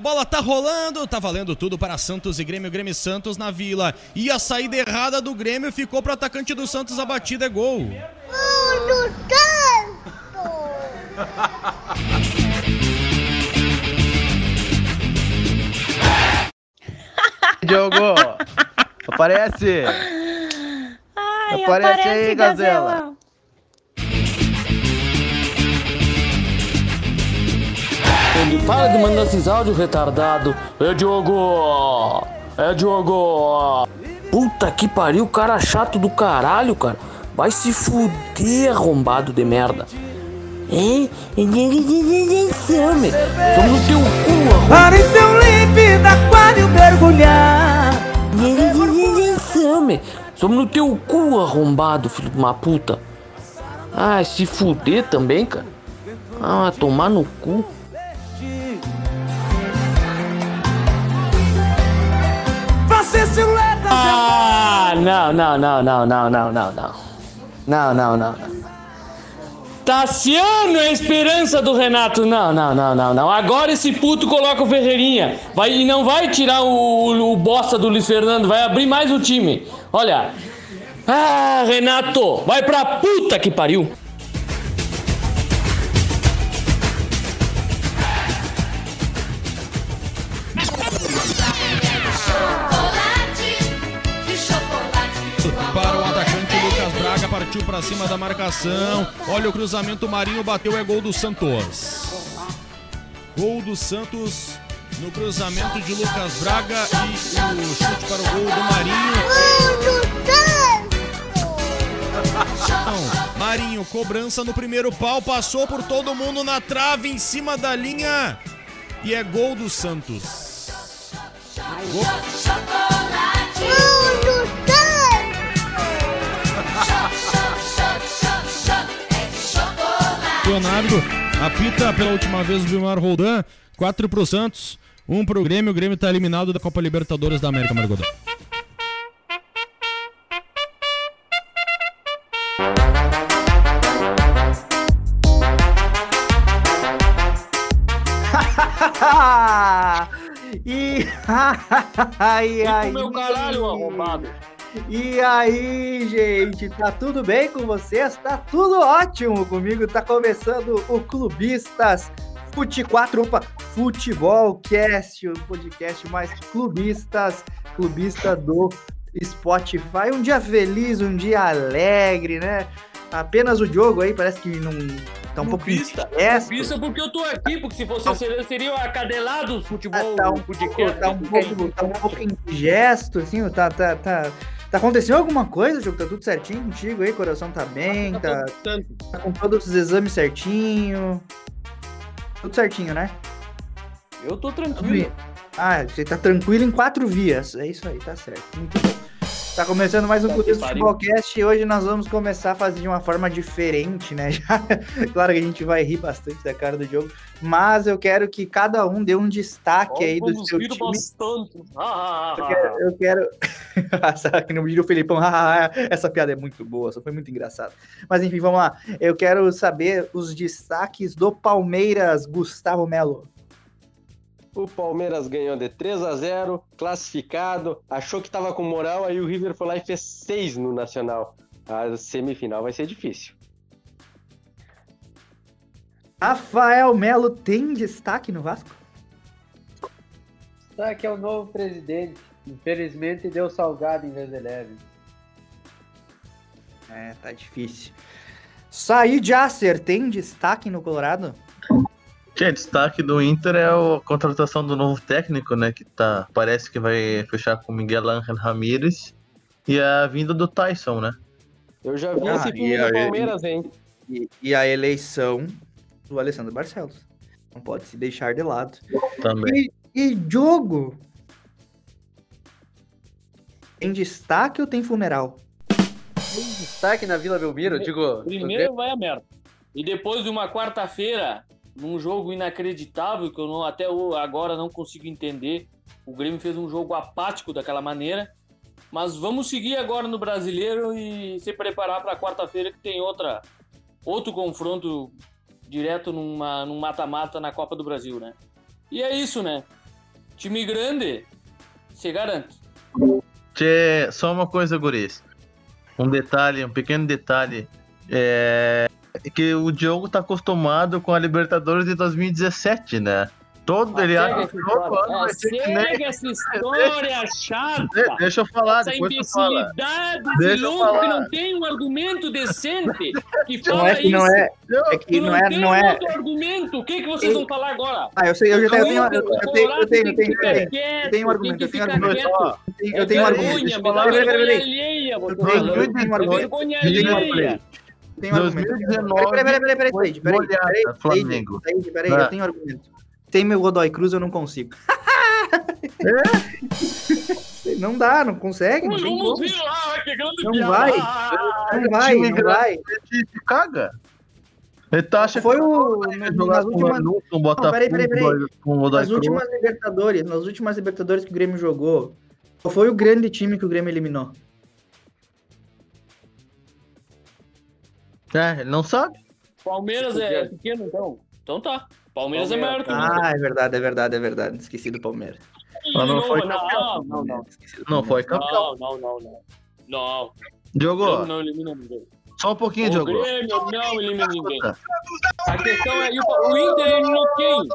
A bola tá rolando, tá valendo tudo para Santos e Grêmio, Grêmio Santos na Vila. E a saída errada do Grêmio ficou pro atacante do Santos, a batida é gol. do Diogo, aparece. Ai, Aparece aí, Gazela. Ele para de mandar esses áudios retardado. É Diogo! É Diogo! Puta que pariu, cara chato do caralho, cara. Vai se fuder, arrombado de merda. É? Some. Somos no teu cu, arrombado. Para então límpido aquário mergulhar. Some. Somos no teu cu, arrombado, filho de uma puta. Ah, se fuder também, cara. Ah, tomar no cu. Ah, não, não, não, não, não, não, não, não. Não, não, não. Tassiano é a esperança do Renato. Não, não, não, não, não. Agora esse puto coloca o Ferreirinha. Vai, e não vai tirar o, o, o bosta do Luiz Fernando. Vai abrir mais o time. Olha. Ah, Renato. Vai pra puta que pariu. Partiu para cima da marcação. Olha o cruzamento, Marinho bateu, é gol do Santos. Gol do Santos no cruzamento de Lucas Braga e o chute para o gol do Marinho. Marinho, cobrança no primeiro pau, passou por todo mundo na trave, em cima da linha. E é gol do Santos. Gol. Leonardo apita pela última vez o Vilmar Roldan. 4 pro Santos, 1 pro Grêmio. O Grêmio tá eliminado da Copa Libertadores da América, Margodão. e ai, ai, meu caralho, arrombado. E aí, gente, tá tudo bem com vocês? Tá tudo ótimo comigo. Tá começando o Clubistas Fute 4, opa, Futebol Cast, o podcast mais clubistas, clubista do Spotify. Um dia feliz, um dia alegre, né? Apenas o Diogo aí parece que não tá um pouco Clubista, inquieto. clubista porque eu tô aqui, porque se fosse você seria acadelado do futebol. Tá um podcast. pouco, tá um pouco, tá um pouco indigesto, assim, tá, tá, tá, tá acontecendo alguma coisa, Diogo? Tá tudo certinho contigo aí? Coração tá bem, tá, tá com todos os exames certinho. Tudo certinho, né? Eu tô tranquilo. Ah, você tá tranquilo em quatro vias. É isso aí, tá certo. Muito bom. Tá começando mais um Clubista pariu. Futebolcast e hoje nós vamos começar a fazer de uma forma diferente, né? Já, claro que a gente vai rir bastante da cara do jogo, mas eu quero que cada um dê um destaque aí do seu time. bastante. Ah, ah, Eu ah, quero. Eu quero... Sabe que no vídeo o Felipão, "Ah, essa piada é muito boa, só foi muito engraçada. Mas enfim, vamos lá. Eu quero saber os destaques do Palmeiras, Gustavo Melo. O Palmeiras ganhou de 3 a 0 classificado, achou que tava com moral, aí o River foi lá e fez 6 no Nacional. A semifinal vai ser difícil. Rafael Melo tem destaque no Vasco? Só que é o novo presidente. Infelizmente deu salgado em vez de leve. É, tá difícil. Said Acer tem destaque no Colorado? Tinha destaque do Inter é a contratação do novo técnico, né? Que tá, parece que vai fechar com Miguel Ángel Ramírez. E a vinda do Tyson, né? Eu já vi Ah, esse e do Palmeiras, hein? E, e a eleição do Alessandro Barcelos. Não pode se deixar de lado. Também. E, e Diogo? Tem destaque ou tem funeral? Destaque na Vila Belmiro, eu digo. Primeiro vai a merda. E depois de uma quarta-feira, num jogo inacreditável, que eu não, até agora não consigo entender, o Grêmio fez um jogo apático daquela maneira. Mas vamos seguir agora no brasileiro e se preparar para quarta-feira, que tem outra, outro confronto direto numa, num mata-mata na Copa do Brasil, né? E é isso, né? Time grande, se garante. Tchê, só uma coisa, guris. Um detalhe, um pequeno detalhe. É que o Diogo tá acostumado com a Libertadores de 2017, né? Todo ele acha essa que todo história. ano É, vai ser que nem- essa história chata. De- Deixa eu falar, Essa depois tu imbecilidade de Deixa eu louco que não tem um argumento decente que Não fala é que não isso. é. É Tu que não é. tem Não é. argumento. O que, que vocês vão falar agora? Ah, eu sei, eu já tenho, eu tenho, eu tenho, eu tenho, eu tenho, eu tenho, eu tenho, eu tenho um argumento, eu tenho um argumento, eu tenho um argumento. Deixa eu falar, peraí, peraí, vergonha peraí. alheia, Eu você tenho- eu É argumento. vergonha Eu tenho um alheia. argumento. Tem um argumento. 2019, Peraí, peraí, peraí, peraí, peraí, peraí, peraí, peraí, eu tenho um argumento. Sem meu Godoy Cruz eu não consigo. Não dá, não consegue. Não, tem lá, que grande Não vai. Não vai, não vai. Caga. Ele tá achando Foi que o. nas últimas- com Botafogo, peraí, peraí, peraí. com Nas Cruz. últimas Libertadores, nas últimas Libertadores que o Grêmio jogou, qual foi o grande time que o Grêmio eliminou? É, ele não sabe. Palmeiras é pequeno, então. Então tá. Palmeiras é maior que o Inter. Ah, é verdade, é verdade, é verdade. Esqueci do Palmeiras. Mas não foi não, campeão. não, não. Do Não foi Palmeiras. campeão. Não, não, não, não. Não, o Diogo, não elimina ninguém. só um pouquinho, O Diogo. Grêmio não elimina ninguém. A questão é, o, o Inter eliminou quem?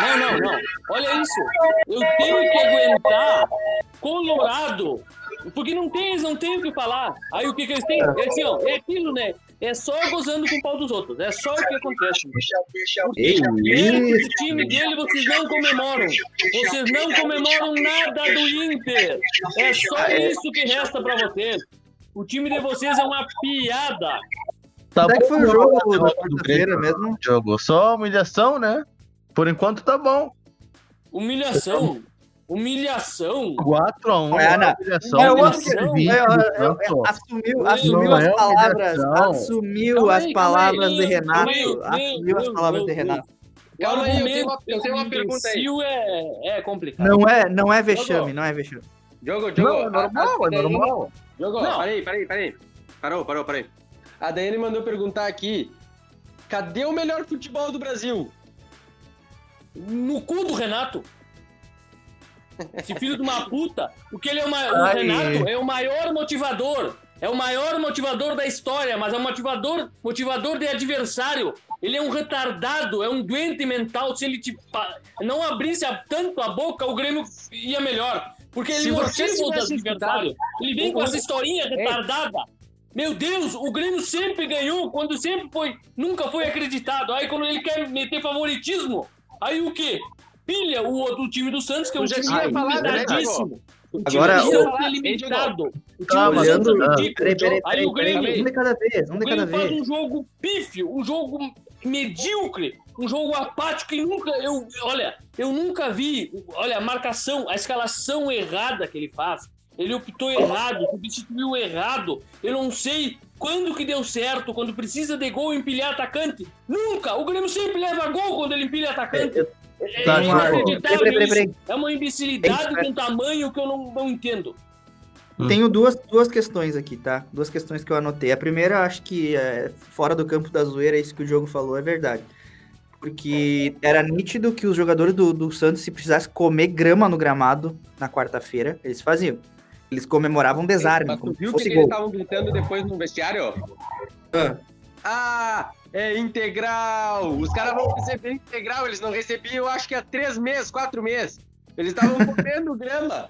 Não, não, não. Olha isso. Eu tenho que aguentar Colorado. Porque não tem, eles não têm o que falar. Aí o que, que eles têm? É assim, ó, é aquilo, né? É só gozando com o pau dos outros. É só o que acontece. Ei, o time dele, vocês não comemoram. Vocês não comemoram nada do Inter. É só isso que resta pra vocês. O time de vocês é uma piada. Tá Onde é que foi o bom, jogo da do quarta-feira mesmo? Diogo, só humilhação, né? Por enquanto tá bom. Humilhação. Humilhação. 4x1. É, Ana. humilhação. É Humilhação. é, é, é. Assumiu, assumiu as palavras, assumiu as palavras de Renato, assumiu as palavras de Renato. Calma aí, eu tenho uma- argumento eu tenho uma pergunta aí. É, é complicado. Não é, não é vexame, não é vexame. Diogo, Diogo. Não, é normal, a- a é normal. Peraí, peraí, peraí. Parou, parou, peraí. A Daiane mandou perguntar aqui: cadê o melhor futebol do Brasil? No cu do Renato. Esse filho de uma puta. Porque ele é uma, o Ai. Renato é o maior motivador. É o maior motivador da história, mas é um motivador, motivador de adversário. Ele é um retardado, é um doente mental. Se ele te não abrisse a- tanto a boca, o Grêmio ia melhor. Porque ele motiva os tivesse adversários. Ele vem o- com essa historinha retardada. Meu Deus, o Grêmio sempre ganhou quando sempre foi, nunca foi acreditado. Aí quando ele quer meter favoritismo, aí o quê? Pilha o outro time do Santos, que é um time tinha falado, né, limitadíssimo. O time Agora, do o- Santos é limitado. O time do Santos é. Peraí, peraí, Aí o Grêmio, um de cada vez, um de cada Grêmio faz vez. um jogo pífio, um jogo medíocre, um jogo apático e nunca, eu, olha, eu nunca vi, olha, a marcação, a escalação errada que ele faz. Ele optou errado, substituiu errado. Eu não sei quando que deu certo, quando precisa de gol empilhar atacante. Nunca! O Grêmio sempre leva gol quando ele empilha atacante. É, Tá, é Diogo. inacreditável Peraí, peraí, isso. peraí. É uma imbecilidade com um tamanho que eu não, não entendo. Tenho duas, duas questões aqui, tá? Duas questões que eu anotei. A primeira, eu acho que é, fora do campo da zoeira, isso que o jogo falou é verdade. Porque era nítido que os jogadores do, do Santos, se precisasse comer grama no gramado na quarta-feira, eles faziam. Eles comemoravam desarme, Mas tu viu o que, que eles estavam gritando depois no vestiário? Ah. Ah, é integral! Os caras vão receber integral, eles não recebiam, eu acho que há três meses, quatro meses. Eles estavam comendo grama.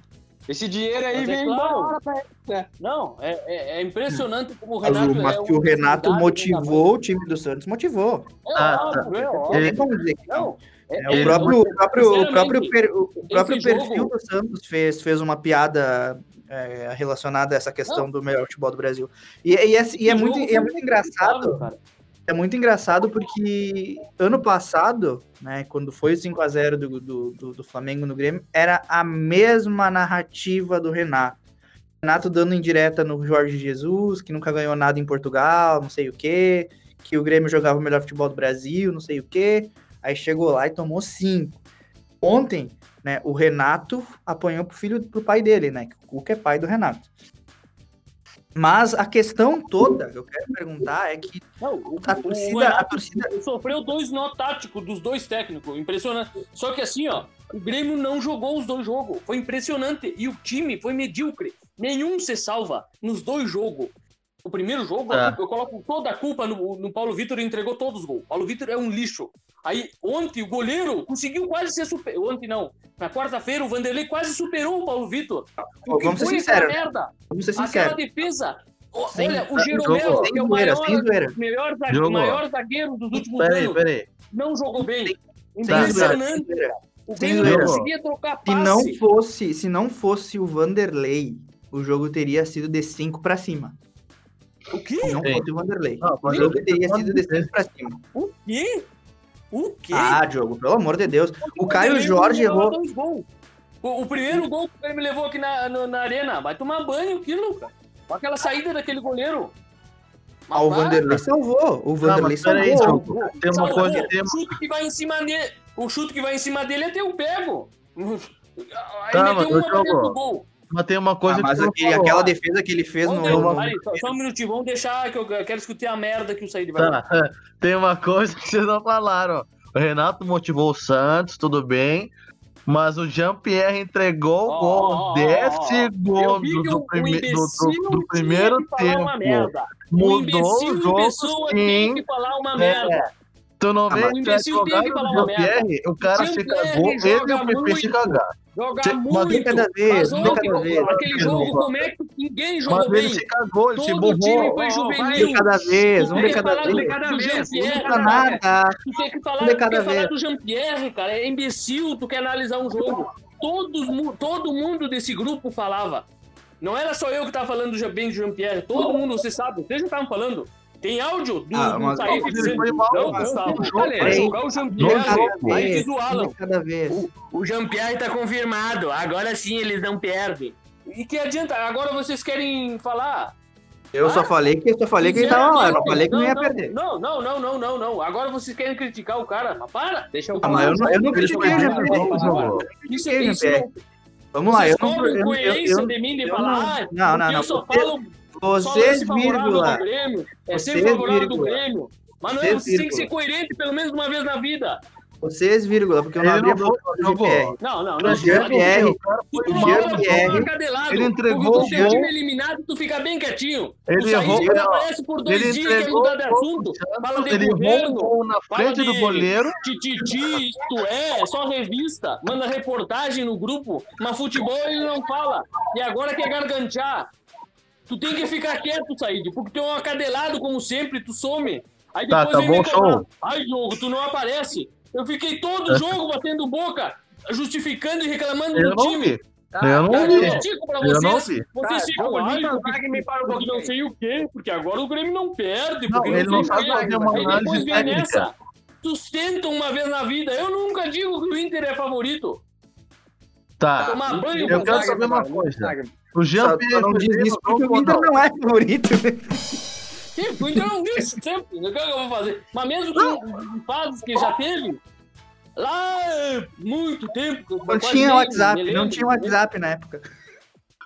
Esse dinheiro aí Mas é veio claro. embora pra eles, né? Não, é, é- é impressionante como o Mas, Renato. o, mas é que o uma Renato imbecilidade com motivou o time do Santos, motivou. É Ah, óbvio, é Não óbvio. tem como dizer que não. Não, é- É, o é- próprio, o próprio, o próprio, per- o próprio perfil jogo- do Santos fez, fez uma piada é, relacionada a essa questão do melhor futebol do Brasil. E, e é, e é muito, e é muito engraçado, cara. É muito engraçado porque ano passado, né, quando foi o 5x0 do, do, do, Flamengo no Grêmio, era a mesma narrativa do Renato. Renato dando indireta no Jorge Jesus, que nunca ganhou nada em Portugal, não sei o quê, que o Grêmio jogava o melhor futebol do Brasil, não sei o quê. Aí chegou lá e tomou cinco. Ontem, né, o Renato apanhou pro filho, pro pai dele, né? Que o Cuca é pai do Renato. Mas a questão toda que eu quero perguntar é que Não, o, a torcida, a torcida sofreu dois nó táticos dos dois técnicos. Impressionante. Só que assim, ó, o Grêmio não jogou os dois jogos. Foi impressionante. E o time foi medíocre. Nenhum se salva nos dois jogos. O primeiro jogo, É. eu coloco toda a culpa no, no Paulo Vitor e entregou todos os gols. Paulo Vitor é um lixo. Aí, ontem, o goleiro conseguiu quase ser super. Ontem não. Na quarta-feira, o Vanderlei quase superou o Paulo Vitor. O que Vamos ser sinceros, aquela merda? vamos ser Aquela sinceros. defesa. Ó, Sem- Olha, o Jeromel, que é o maior, zoeira. melhor, zague- Jogo. maior zagueiro dos últimos Peraí, anos, peraí. não jogou bem. Impressionante. O Grêmio não conseguia trocar Se passe. não fosse, se não fosse o Vanderlei, o jogo teria sido de 5 pra cima. O quê? Não fosse o Vanderlei. Não, O jogo teria sido de 5 pra cima. O quê? O quê? Ah, Diogo, pelo amor de Deus. O Caio Grêmio Jorge errou. dois gols. O, o primeiro gol que ele me levou aqui na, no- na arena. Vai tomar banho aquilo, cara. Com aquela saída daquele goleiro. Mas Ah, o vai, Vanderlei salvou. O Vanderlei salvou. Diogo. Tem uma salvou. coisa, tem O chute que vai em cima dele. O chute que vai em cima dele é ter o pego. Aí Tá, meteu uma pra dentro do gol. Mas tem uma coisa Ah, mas não aquele- falou. aquela defesa que ele fez. Vamos, peraí, só, só um minutinho, vamos deixar que eu quero escutar a merda que o Said vai. Tá, tem uma coisa que vocês não falaram. O Renato motivou o Santos, tudo bem. Mas o Jean-Pierre entregou o Ó, gol ó, ó, 10 ó, ó. Eu segundos do, o, prime- o do- do- do primeiro tempo. o Mudou o em jogo, sim. que falar uma É. merda. Tu não Ah, vê o que Jean-Pierre, o cara se cagou, ele e o PP se cagaram. Jogar Um de muito. cada vez, um ontem, cada vez. aquele jogo, como é que ninguém jogou bem? ele se cagou, ele se Todo o time foi Um juvenil. de cada vez, um de cada vez. vez, um de Não cada vez. nada. Tu tem que falar, Um de cada quer falar vez. do Jean-Pierre, cara. É imbecil, tu quer analisar um jogo. Todos, todo mundo desse grupo falava. Não era só eu que tava falando do bem do Jean-Pierre. Todo mundo, você sabe. Vocês já estavam falando. Tem áudio do, Ah, do Ele dizendo. mal, Não, jogo, Olha, vai hein? jogar o Jean-Pierre. o Um Alan. vez. O Jean-Pierre tá confirmado. Agora sim eles não perdem. E que adianta? Agora vocês querem falar? Eu só falei que eu só falei que ele tava lá. Eu não falei que não ia perder. Não, não, não, não, não, não. Agora vocês querem criticar o cara. Mas para, deixa eu Ah, mas eu não, eu não critiquei o Jean-Pierre. Isso, o isso. Vamos lá, eu Vocês não. cobram Eu, eu, coerência de mim de falar, não- ah, não, não, eu não. só Vocês- falo Vocês, vírgula. do Grêmio. É Vocês, sempre favorável do. Grêmio. Mas não, Vocês, você tem que vírgula. ser coerente pelo menos uma vez na vida. Vocês, vírgula, porque eu não Ele abri a não boca do. GPR. Não, não, O não. Cadelado. ele entregou o gol. time eliminado, tu fica bem quietinho. Ele errou, desaparece por dois ele dias, quer entregou mudar de assunto. Fala de ele governo. na frente do goleiro. Tititi, isto é, é só revista. Manda reportagem no grupo, mas futebol ele não fala. E agora quer gargantear. Tu tem que ficar quieto, Said, porque tu é um acadelado, como sempre, tu some. Aí Tá, depois tá vem bom, me show. Ai, Diogo, tu não aparece. Eu fiquei todo jogo batendo boca, justificando e reclamando Eu do não time. vi. Eu não Cara, vi. eu digo pra Eu não vocês, vi. vocês Tá, ficam ai, porque- Wagner para porque pouquinho não sei o quê, porque agora o Grêmio não perde, Não, ele não sei o sabe fazer uma Aí depois análise vem técnica. nessa. Sustenta uma vez na vida. Eu nunca digo que o Inter é favorito. Tá. Tomar banho Eu quero saber uma coisa. O Só Jean-Pierre não diz isso o porque jogo o Inter não? é favorito. Sim, o Inter não disse sempre. O que eu vou fazer? Mas mesmo com fases que já teve, lá é muito tempo. Não tinha nem WhatsApp, não tinha WhatsApp na época.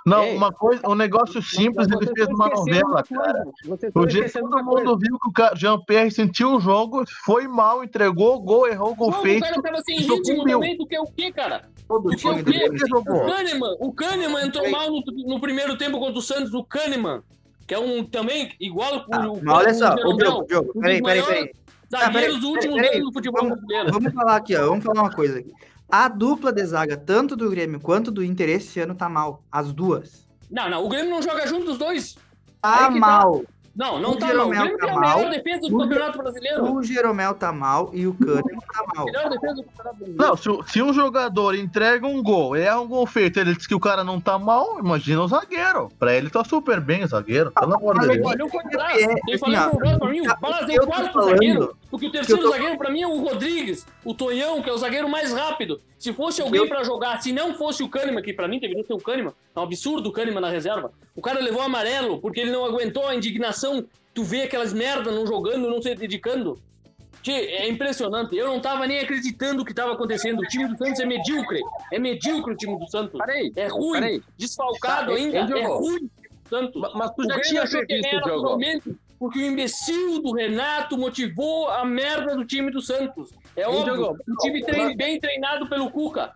Não, Ei. uma coisa, um negócio simples, ele fez uma novela, cara. O que esquecendo todo mundo viu que o ca- Jean-Pierre sentiu o jogo, foi mal, entregou o gol, errou o gol Não, o feito. cara tava sem jogou ritmo também, tu quer o quê, cara? Todo O o time que do? Grêmio. Jogou. O Kahneman, o Kahneman entrou mal no, no primeiro tempo contra o Santos, o Kahneman, que é um também igual o, Ah, o, mas olha só, o Diogo, Diogo, peraí, peraí, peraí. Zagueiros peraí, últimos do futebol vamos- brasileiro. Vamos falar aqui, ó. Vamos falar uma coisa aqui. A dupla de zaga, tanto do Grêmio quanto do Inter, esse ano tá mal. As duas. Não, não, o Grêmio não joga junto os dois. Tá Aí que tá. Não, não O tá mal. O Jeromel Grêmio tá tem a melhor mal. defesa do O- Campeonato Brasileiro. O Jeromel tá mal e o Kahneman tá mal. Melhor defesa do Campeonato Brasileiro. Não, se, o- se um jogador entrega um gol, erra um gol feito, ele diz que o cara não tá mal, imagina o zagueiro. Pra ele tá super bem o zagueiro, pelo amor de Deus. Olha o contraste. É, Ele falou ó, pro Roberto pra mim, o Balas é eu o tô quarto falando- zagueiro. Porque o terceiro tô- zagueiro pra mim é o Rodrigues, o Tonhão, que é o zagueiro mais rápido. Se fosse alguém eu- pra jogar, se não fosse o Kahneman, que pra mim deveria ser o Kahneman, é um absurdo o Kahneman na reserva. O cara levou amarelo porque ele não aguentou a indignação. Tu vê aquelas merda não jogando, não se dedicando. Tchê, é impressionante. Eu não tava nem acreditando o que tava acontecendo. O time do Santos é medíocre. É medíocre o time do Santos. Peraí, É ruim. peraí. Desfalcado Tá, ainda. quem É ruim. Santos. Mas- Mas tu já tinha previsto o jogo. Porque o imbecil do Renato motivou a merda do time do Santos. É óbvio, jogou? um time trein- Mas- bem treinado pelo Cuca.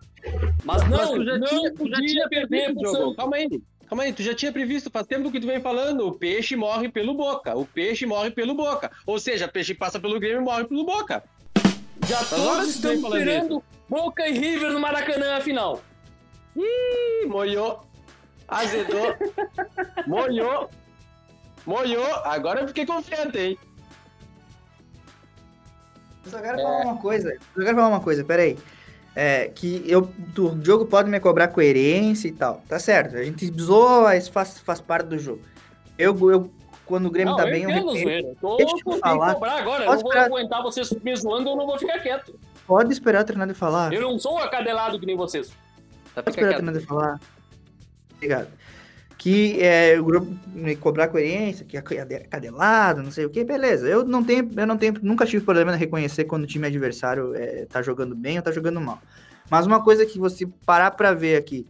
Mas Mas não, tu já não tinha, tu já podia tinha perder previsto pro. Santos. Calma aí. Calma aí, tu já tinha previsto, faz tempo que tu vem falando, o peixe morre pelo boca, o peixe morre pelo boca. Ou seja, peixe passa pelo Grêmio e morre pelo boca. Já horas todos estão esperando Boca e River no Maracanã, afinal. Ih, molhou, azedou, molhou, molhou. Agora eu fiquei confiante, hein? Eu só quero falar uma coisa. Eu só quero falar uma coisa, peraí. É, que eu, o jogo pode me cobrar coerência e tal. Tá certo. A gente zoa, isso faz, faz parte do jogo. Eu, eu quando o Grêmio Não, tá eu bem, eu entendo. Eu Tô Deixa eu falar. cobrar agora. Eu Posso não vou esperar- aguentar vocês me zoando, eu não vou ficar quieto. Pode esperar eu terminar de falar. Eu não sou acadelado que nem vocês. Tá, Pode esperar eu quieto. terminar de falar. Obrigado. Que é, o grupo me cobrar coerência, que é cade- cadelado, não sei o que, beleza. Eu não tenho, eu não tenho, nunca tive problema em reconhecer quando o time adversário é, tá jogando bem ou tá jogando mal. Mas uma coisa que você parar pra ver aqui,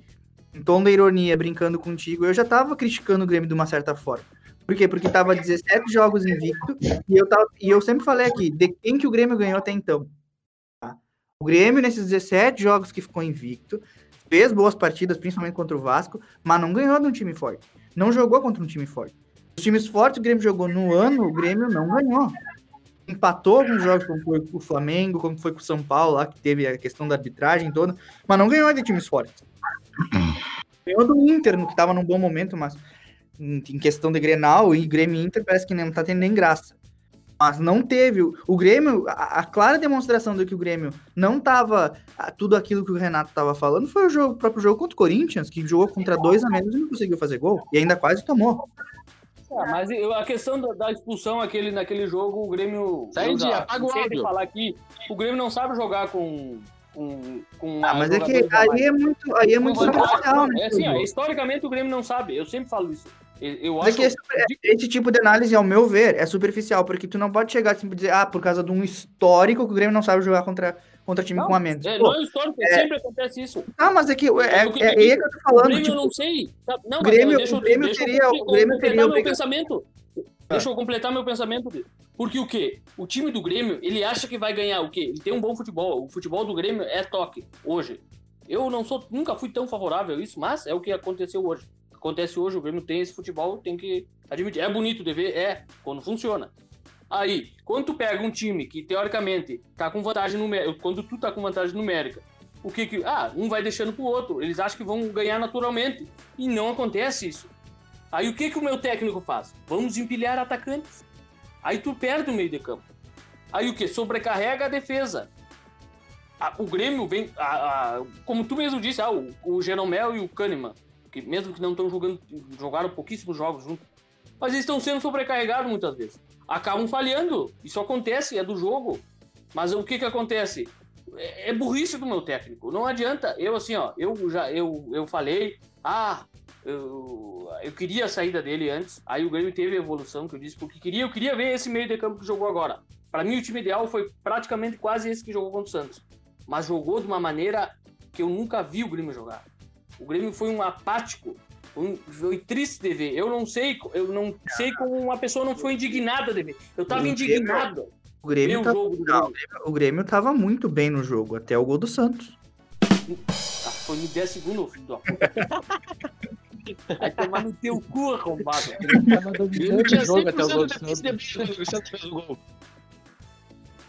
em tom da ironia, brincando contigo, eu já tava criticando o Grêmio de uma certa forma. Por quê? Porque tava 17 jogos invicto e eu, tava, e eu sempre falei aqui, de quem que o Grêmio ganhou até então. Tá? O Grêmio, nesses 17 jogos que ficou invicto, fez boas partidas, principalmente contra o Vasco, mas não ganhou de um time forte. Não jogou contra um time forte. Os times fortes o Grêmio jogou no ano, o Grêmio não ganhou. Empatou alguns jogos, como foi com o Flamengo, como foi com o São Paulo, lá que teve a questão da arbitragem toda, mas não ganhou de times fortes. Ganhou do Inter, que estava num bom momento, mas em questão de Grenal e Grêmio e Inter parece que não tá tendo nem graça. Mas não teve. O- Grêmio, a, a clara demonstração de que o Grêmio não tava ah, tudo aquilo que o Renato tava falando foi o, jogo, o próprio jogo contra o Corinthians, que jogou contra dois a menos e não conseguiu fazer gol. E ainda quase tomou. Ah, mas a questão da, da expulsão aquele, naquele jogo, o Grêmio. Eu de, já apaga o áudio. falar aqui, o Grêmio não sabe jogar com. com, com Ah, mas é que aí é muito, aí é muito superficial, né? É assim, ó, historicamente o Grêmio não sabe. Eu sempre falo isso. Eu, é acho. esse, esse tipo de análise, ao meu ver, é superficial, porque tu não pode chegar assim, e dizer, ah, por causa de um histórico que o Grêmio não sabe jogar contra, contra time Não, com a menos. é, Pô, não é histórico, sempre acontece isso. ah, mas é que é, é, é, aí que eu tô falando, o Grêmio tipo, eu não sei. tá? Não, o Grêmio- deixa o Grêmio deixa teria- completar o Grêmio teria meu pensamento. Deixa eu completar meu pensamento. Porque o quê? O time do Grêmio, ele acha que vai ganhar o quê? Ele tem um bom futebol. O futebol do Grêmio é toque, hoje. Eu não sou, nunca fui tão favorável a isso, mas é o que aconteceu hoje. Acontece hoje, o Grêmio tem esse futebol, tem que admitir. É bonito de ver? É, quando funciona. Aí, quando tu pega um time que, teoricamente, tá com vantagem numérica, quando tu tá com vantagem numérica, o que que... Ah, um vai deixando pro outro. Eles acham que vão ganhar naturalmente. E não acontece isso. Aí o que que o meu técnico faz? Vamos empilhar atacantes. Aí tu perde o meio de campo. Aí o que? Sobrecarrega a defesa. O Grêmio vem... ah, ah, como tu mesmo disse, ah, o, o Jeromel e o Kahneman, que mesmo que não estão jogando... Jogaram pouquíssimos jogos juntos. Mas eles estão sendo sobrecarregados muitas vezes. Acabam falhando. Isso acontece, é do jogo. Mas o que que acontece? É é burrice do meu técnico. Não adianta. Eu, assim, ó, eu já eu, eu falei, ah, eu, eu queria a saída dele antes. Aí o Grêmio teve a evolução que eu disse, porque queria, eu queria ver esse meio de campo que jogou agora. Para mim, o time ideal foi praticamente quase esse que jogou contra o Santos. Mas jogou de uma maneira que eu nunca vi o Grêmio jogar. O Grêmio foi um apático. Foi, foi triste de ver. Eu não sei, eu não sei como uma pessoa não foi indignada de ver. Eu tava indignado. o Grêmio, o tá, jogo do não, Grêmio. o Grêmio tava muito bem no jogo, até o gol do Santos. Ah, foi no 10 segundos, filho da puta. Vai tomar no teu cu, arrombado. Tava o jogo até o gol do Santos. o Santos fez o gol.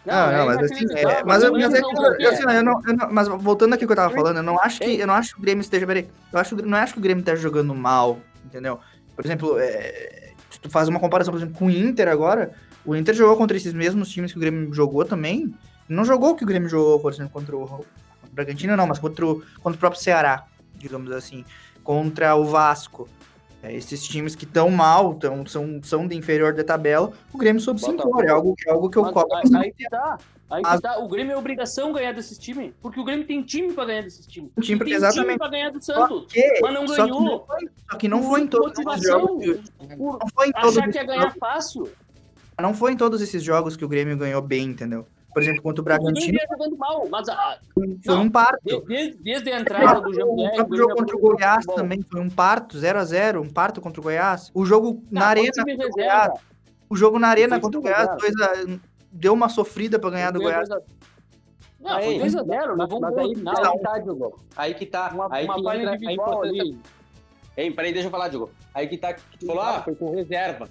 Não, não, é mas assim, é, mas, eu, Não, mas, é que, assim, eu não, eu não- mas voltando aqui ao que eu tava falando, eu não acho que, eu não acho que o Grêmio esteja, peraí, eu acho, não acho que o Grêmio esteja jogando mal, entendeu? Por exemplo, é, se tu faz uma comparação, por exemplo, com o Inter agora, o Inter jogou contra esses mesmos times que o Grêmio jogou também, não jogou o que o Grêmio jogou, por exemplo, contra o, contra o Bragantino, não, mas contra o, contra o próprio Ceará, digamos assim, contra o Vasco. É, esses times que estão mal, tão, são, são de inferior da tabela, o Grêmio soube se impor, é algo, é algo que eu cobro. aí, aí que tá. Aí que Mas- tá. O Grêmio é obrigação ganhar desses times. Porque o Grêmio tem time pra ganhar desses times. Time, tem exatamente. time pra ganhar do Santos. que, Mas não só que ganhou. não foi, só que não foi em todos esses motivação. jogos. Por Não foi em todos achar que ia ganhar fácil. não foi em todos esses jogos que o Grêmio ganhou bem, entendeu? Por exemplo, contra o O Bragantino, vinha jogando mal, mas a- foi não, um parto. de- desde, desde a entrada do O Jean-Pierre... próprio o jogo contra o Goiás também foi um parto, 0x0, um parto contra o Goiás. O jogo na Não, arena time contra o. Goiás. O jogo na arena contra o Goiás. 2 a- deu uma sofrida pra ganhar do Goiás. dois a- Não, Aí, foi 2x0, levou um Mas gol aí, no final. aí que tá, Diogo. Aí que tá. Uma, aí uma que entra a individual importância ali. Hein, peraí, deixa eu falar, Diogo. Aí que tá, que tu falou, ah, foi com reserva.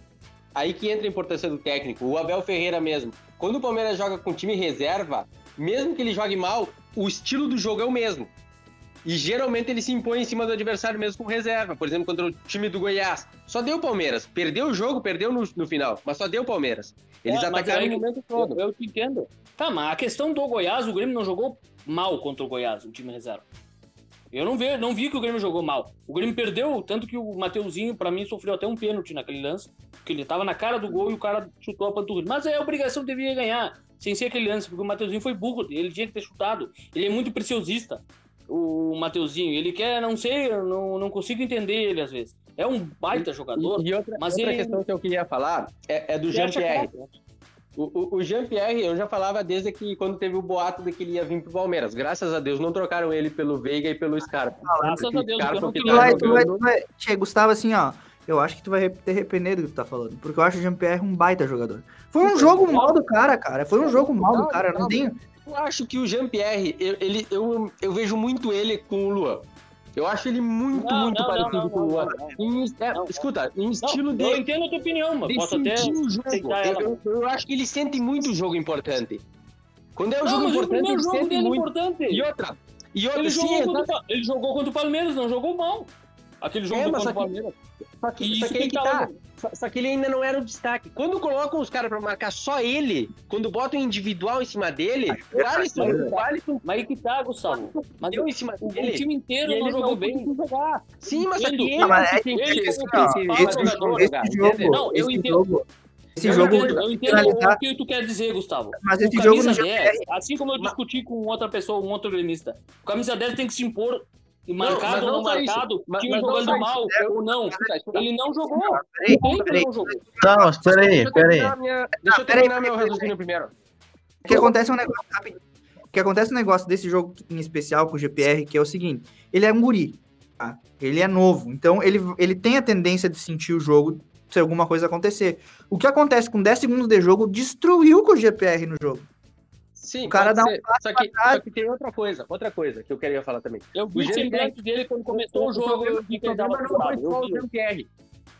Aí que entra a importância do técnico, o Abel Ferreira mesmo. Quando o Palmeiras joga com time reserva, mesmo que ele jogue mal, o estilo do jogo é o mesmo. E geralmente ele se impõe em cima do adversário mesmo com reserva. Por exemplo, contra o time do Goiás. Só deu o Palmeiras. Perdeu o jogo, perdeu no, no final. Mas só deu o Palmeiras. Eles É, atacaram aí, o momento todo. Eu, eu te entendo. Tá, mas a questão do Goiás, o Grêmio não jogou mal contra o Goiás, o time reserva. Eu não vi, não vi que o Grêmio jogou mal. O Grêmio perdeu, tanto que o Mateuzinho, pra mim, sofreu até um pênalti naquele lance, porque ele tava na cara do gol e o cara chutou a panturrilha. Mas é a obrigação devia ganhar, sem ser aquele lance, porque o Mateuzinho foi burro, ele tinha que ter chutado. Ele é muito preciosista, o Mateuzinho. Ele quer, não sei, eu não, não consigo entender ele às vezes. É um baita jogador. E, e outra, mas outra ele- questão que eu queria falar é, é do Jean-Pierre. craque. O, o, o Jean-Pierre, eu já falava desde que quando teve o boato de que ele ia vir pro Palmeiras. Graças a Deus não trocaram ele pelo Veiga e pelo Scarpa. Graças a Deus, Scarpa que tá vai, vai, vai... Gustavo, assim, ó. Eu acho que tu vai ter arrependido do que tu tá falando. Porque eu acho o Jean-Pierre um baita jogador. Foi um jogo mal do cara, cara. Foi um jogo mal do cara. Não tem. Eu acho que o Jean-Pierre, eu, ele, eu, eu vejo muito ele com o Luan. Eu acho ele muito, Não, muito não, parecido não, com o Luan. não, não. Em- é, Não, escuta, em Não, estilo eu dele. entendo a tua opinião, mas de posso até o jogo. Eu, eu- eu acho que ele sente muito o jogo importante. Quando é o Não, jogo o importante, primeiro ele jogo sente dele é muito. importante. E outra, e outra, Ele sim, jogou, contra, o Pa- ele jogou contra o Palmeiras, não jogou mal. Aquele jogo É, do contra o só que- Palmeiras. Só que, só que que que tá. Só, só que ele ainda não era o destaque. Quando colocam os caras pra marcar só ele, quando botam individual em cima dele, o Alisson, o Alisson Mas aí que tá, Gustavo. Mas deu em cima o, o dele. time inteiro não jogou não bem. jogar. Sim, mas Entendo. ele Não, mas é tem que- que- ele- Esse, jogo, jogo? Não, eu esse entendo. jogo, esse Eu jogo, entendo, eu entendo finalizar- o que tu quer dizer, Gustavo. mas O esse jogo camisa no 10, assim como eu discuti com outra pessoa, um outro gremista, o camisa 10 tem que se impor, marcado ou não marcado, Mas- time mas jogando mal ou não. Ele não jogou. Peraí, peraí. Tá, mas peraí, Deixa eu peraí. terminar minha- Deixa eu peraí, terminar meu raciocínio primeiro. O que acontece é um negócio rapidinho. O que acontece é um negócio desse jogo em especial com o GPR, que é o seguinte: ele é um guri, tá? Ele é novo, então ele, ele tem a tendência de sentir o jogo se alguma coisa acontecer. O que acontece com 10 segundos de jogo destruiu com o GPR no jogo. Sim, O cara dá um ser. só, que, trás. só que tem outra coisa, outra coisa que eu queria falar também. Eu vi O o semblante dele quando começou o jogo. problema- Eu vi que o tava problema não foi só o. Jean-Pierre.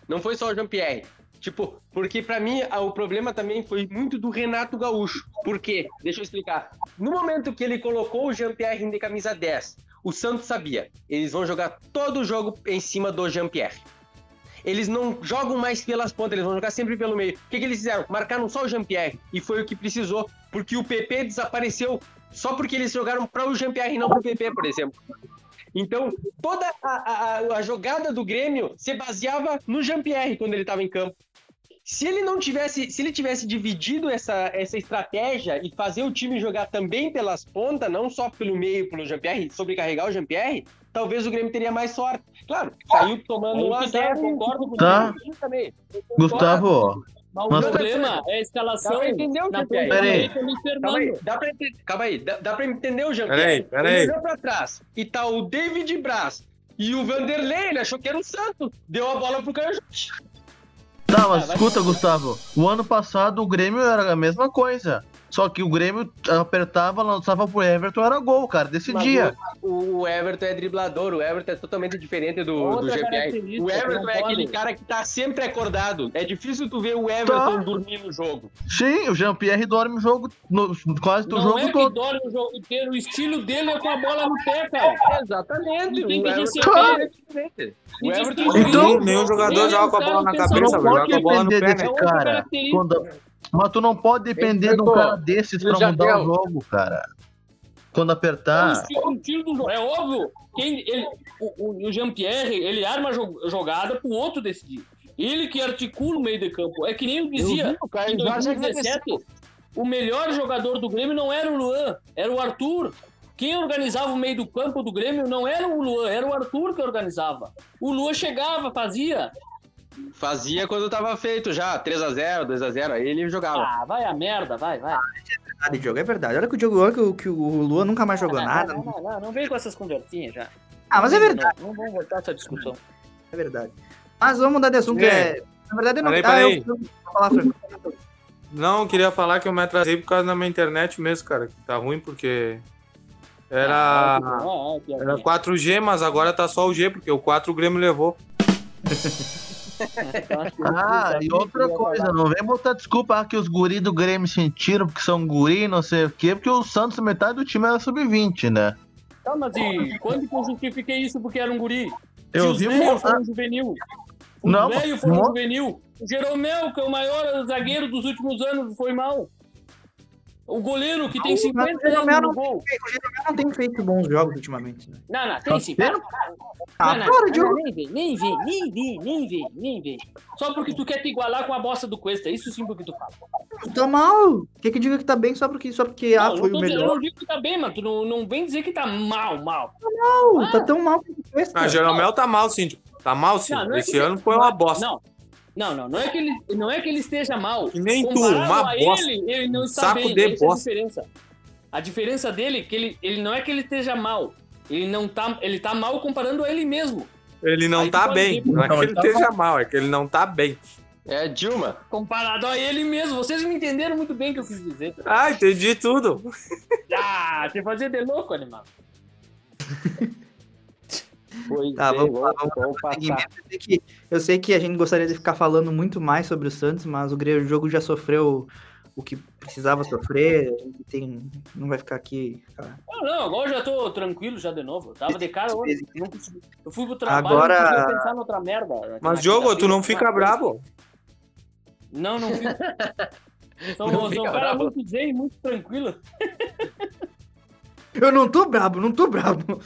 Não foi só o Jean-Pierre. Tipo, porque pra mim o problema também foi muito do Renato Gaúcho. Por quê? Deixa eu explicar. No momento que ele colocou o Jean-Pierre de camisa 10, o Santos sabia. Eles vão jogar todo o jogo em cima do Jean-Pierre. Eles não jogam mais pelas pontas, eles vão jogar sempre pelo meio. O que, que eles fizeram? Marcaram só o Jean-Pierre. E foi o que precisou. Porque o PP desapareceu só porque eles jogaram para o Jean-Pierre e não para o PP, por exemplo. Então, toda a, a- a jogada do Grêmio se baseava no Jean-Pierre quando ele estava em campo. Se ele não tivesse, se ele tivesse dividido essa, essa estratégia e fazer o time jogar também pelas pontas, não só pelo meio, pelo Jean-Pierre, sobrecarregar o Jean-Pierre, talvez o Grêmio teria mais sorte. Claro, saiu tomando um a tá, zero. concordo com Tá. Também. Gustavo, Mas Mas- o problema é a Dá escalação pra entender o Jean-Pierre. Peraí. Luiz Calma aí, dá pra, ente- calma aí, dá, dá pra entender o Jean-Pierre. Peraí, peraí. Ele pra trás e tá o David Braz e o Vanderlei, ele achou que era o Santo. Deu a bola pro Caio Jorge. Tá, mas Ah, vai escuta, Gustavo. O ano passado o Grêmio era a mesma coisa. Só que o Grêmio apertava, lançava pro Everton, era gol, cara, decidia. O, o Everton é driblador, o Everton é totalmente diferente do, Outra do característica O Everton é aquele cara que tá sempre acordado. É difícil tu ver o Everton Tá. dormir no jogo. Sim, o Jean-Pierre dorme o jogo, no, quase o Não jogo é todo. dorme o jogo inteiro, o estilo dele é com a bola no pé, cara. Exatamente. Ele tem o que Everton receber. é diferente. O Everton. Então- nenhum, jogador joga com a é bola na cabeça, Joga com a bola no pé, né? cara. característica. Quando- Mas tu não pode depender de um Pegou. cara desses o pra mudar Jardel? o jogo, cara. Quando É apertar. jogo. É óbvio. Quem, ele, o, o- Jean-Pierre, ele arma a jo- jogada pro outro decidir. Ele que articula o meio de campo. É que nem eu dizia, o Caio em Jorge 2017, o melhor jogador do Grêmio não era o Luan, era o Arthur. Quem organizava o meio do campo do Grêmio não era o Luan, era o Arthur que organizava. O Luan chegava, fazia. Fazia quando tava feito já, 3x0, 2x0, aí ele jogava. Ah, vai a merda, vai, vai. verdade, Diogo, é verdade. Olha que o Diogo, olha que o, que o Luan nunca mais jogou Não, nada. Não, não, não, não vem com essas conversinhas já. Ah, mas é Não, verdade, Não, não vamos voltar essa discussão. é verdade. Mas vamos mudar de assunto. que É. É... Na verdade, eu não. Peraí, ah, peraí. eu, eu vou falar, Franco. Não, eu queria falar que eu me atrasei por causa da minha internet mesmo, cara. que Tá ruim porque era, Ah, ah, que era aqui. 4G, mas agora tá só o G, porque o 4 o Grêmio levou. Ah, e outra coisa, falar. não vem botar desculpa ah, que os guri do Grêmio sentiram porque são guri, não sei o quê, porque o Santos, metade do time era sub-20, né? Tá, mas e quando que eu justifiquei isso porque era um guri? Eu Se os vi velhos mo- foram juvenil. Os Não, foram mo- juvenil. O Jeromel, que é o maior zagueiro dos últimos anos, foi mal. O goleiro, que tem Mas o 50 Jeromel anos não no gol. O Jeromel não tem feito bons jogos ultimamente, né? Não, não, tem sim. Tá Para, para. Ah, não, não, para, não, nem vem, nem vem, nem vem, nem vem, nem vem. Só porque tu quer te igualar com a bosta do Cuesta. Isso sim porque tu fala. Tá mal. Quer que diga que tá bem só porque, só porque ah, Não, foi eu, o dizendo- eu melhor? não digo que tá bem, mas tu não, não vem dizer que tá mal, mal. Não, tá tão mal que o Cuesta. Ah, Jeromel tá mal, sim. Tá mal, sim. Não, não é Esse que- ano foi uma bosta. Não, não, não, não é que ele, não é que ele esteja mal. E nem tu, Comparado uma a bosta. Ele, ele não está Saco bem. de essa é a bosta. diferença. A diferença dele é que ele, ele não é que ele esteja mal. Ele não tá, ele tá mal comparando a ele mesmo. Ele não Aí tá tu bem. Não é que ele tá esteja mal, é que ele não tá bem. É Dilma. Comparado a ele mesmo. Vocês me entenderam muito bem o que eu quis dizer. Ah, entendi tudo. Ah, te fazer de louco, animal. Pois Tá, é, vamos lá, vamos. Eu sei, que, eu sei que a gente gostaria de ficar falando muito mais sobre o Santos, mas o Grêmio- jogo já sofreu o que precisava sofrer. A gente tem, não vai ficar aqui. cara. Não, não, agora eu já tô tranquilo já de novo. Eu tava de cara hoje. Não consegui. Eu fui pro trabalho Agora- não pensar noutra merda. Mas, Diogo, tu não fica brabo. Não, não fico. Sou, Não sou um cara bravo. muito zen, muito tranquilo. Eu não tô brabo, não tô brabo.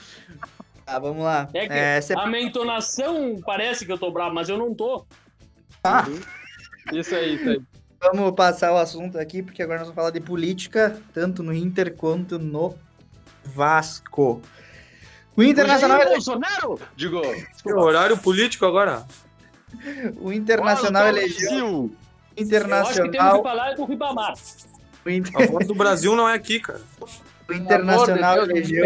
Tá, vamos lá. É que É, cê- a minha entonação parece que eu tô bravo, mas eu não tô. Ah, Isso aí, isso aí. vamos passar o assunto aqui, porque agora nós vamos falar de política, tanto no Inter quanto no Vasco. O Internacional, Jair ele- Bolsonaro? Digo. Horário político agora. o Internacional elegeu. Eu acho que temos Internacional, que falar do Ribamar. o, Inter- A voz do Brasil não é aqui, cara. o Internacional elegeu.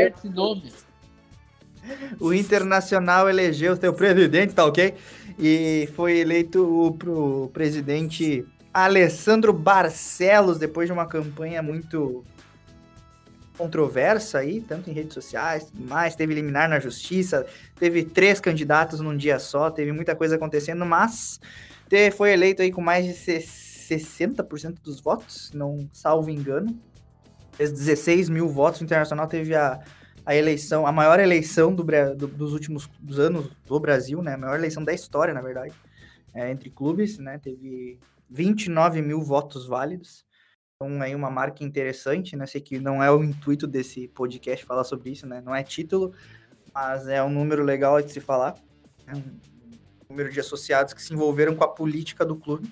O Internacional elegeu seu presidente, tá ok? E foi eleito o presidente Alessandro Barcelos, depois de uma campanha muito controversa aí, tanto em redes sociais, tudo mais, teve liminar na justiça, teve três candidatos num dia só, teve muita coisa acontecendo, mas foi eleito aí com mais de se- 60% dos votos, não salvo engano. Fez 16 mil votos, o Internacional teve a, a eleição, a maior eleição do, do- dos últimos dos anos do Brasil, né? A maior eleição da história, na verdade, é, entre clubes, né? Teve 29 mil votos válidos. Então, aí uma marca interessante, né? Sei que não é o intuito desse podcast falar sobre isso, né? Não é título, mas é um número legal de se falar. É um número de associados que se envolveram com a política do clube.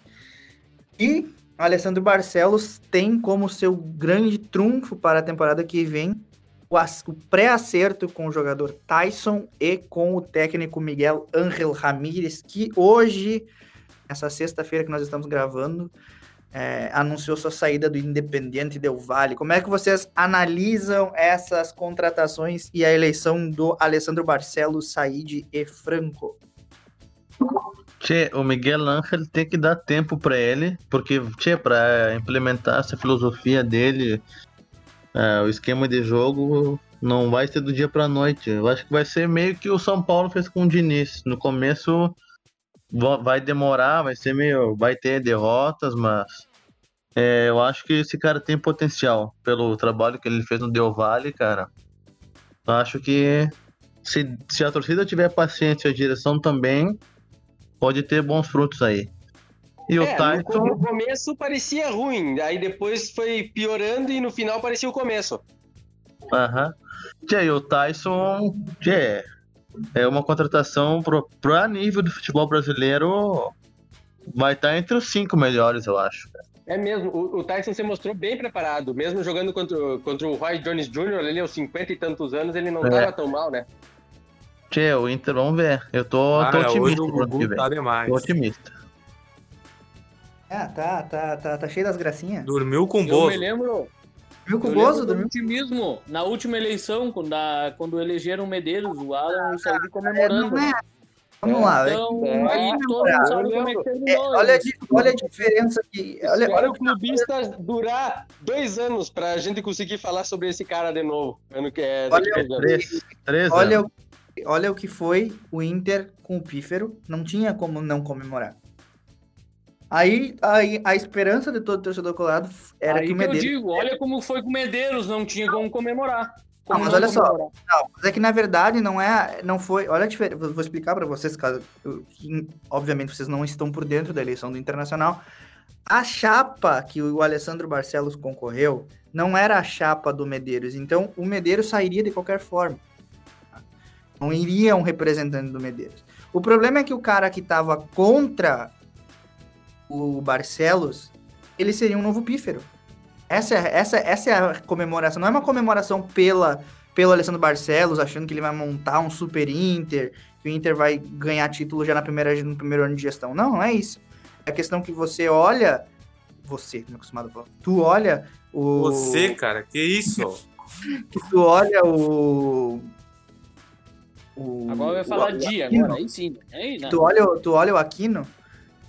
E Alessandro Barcelos tem como seu grande trunfo para a temporada que vem o, o pré-acerto com o jogador Tyson e com o técnico Miguel Ángel Ramírez, que hoje, essa sexta-feira que nós estamos gravando, é, anunciou sua saída do Independiente Del Valle. Como é que vocês analisam essas contratações e a eleição do Alessandro Barcelos, Said e Franco? Tchê, o Miguel Ángel tem que dar tempo pra ele, porque, tchê, pra implementar essa filosofia dele, é, o esquema de jogo não vai ser do dia pra noite. Eu acho que vai ser meio que o São Paulo fez com o Diniz. No começo va- vai demorar, vai ser meio. vai ter derrotas, mas é, eu acho que esse cara tem potencial pelo trabalho que ele fez no Del Valle, cara. Eu acho que se, se a torcida tiver paciência e a direção também, pode ter bons frutos aí. E o É, no, Tyson. co- no começo parecia ruim, aí depois foi piorando e no final parecia o começo. Aham. Tchê, e o Tyson, tchê, é uma contratação pro, nível do futebol brasileiro. Vai estar entre os cinco melhores, eu acho. É mesmo, o, o Tyson se mostrou bem preparado, mesmo jogando contra, o- contra o Roy Jones Jr., ele aos 50 e tantos anos, ele não É. tava tão mal, né? Tchê, o Inter, vamos ver. Eu tô, tô Cara, hoje otimista o Gugu tá demais. Tô otimista. Ah, tá, tá, tá, tá cheio das gracinhas. Dormiu com o Eu Bozo. me lembro. Dormiu com Eu o Bozo? Dormiu otimismo. Na última eleição, quando, a- quando elegeram o Medeiros, o Alan eu saí É, comemorando. não é. Vamos lá. Então, É, aí é, todo mundo sabe eu como é que lembro. terminou. É, olha, a olha a diferença aqui. Olha, Olha o clubista durar dois anos pra gente conseguir falar sobre esse cara de novo. Ano que é. Olha, a. Três, três Olha o, olha o que foi o Inter com o Pífero, não tinha como não comemorar. Aí, aí a esperança de todo torcedor colorado era Aí que o que eu Medeiros. digo, olha como foi com o Medeiros, não tinha como comemorar. Como Ah, mas não olha só, comemorar. Não, mas é que na verdade não é, não foi. Olha a diferença. Vou explicar para vocês, caso que, obviamente vocês não estão por dentro da eleição do Internacional. A chapa que o Alessandro Barcelos concorreu não era a chapa do Medeiros. Então o Medeiros sairia de qualquer forma. Não iria um representante do Medeiros. O problema é que o cara que estava contra o Barcelos, ele seria um novo pífero. Essa é, essa, essa é a comemoração. Não é uma comemoração pela, pelo Alessandro Barcelos, achando que ele vai montar um super Inter, que o Inter vai ganhar título já na primeira, no primeiro ano de gestão. Não, não é isso. É a questão que você olha. Você, não é acostumado a falar. Tu olha o. Você, cara, que isso? Que tu olha o. o Agora vai o- falar o dia, Aquino. agora, aí sim. Aí, não. Tu olha, o- tu olha o Aquino,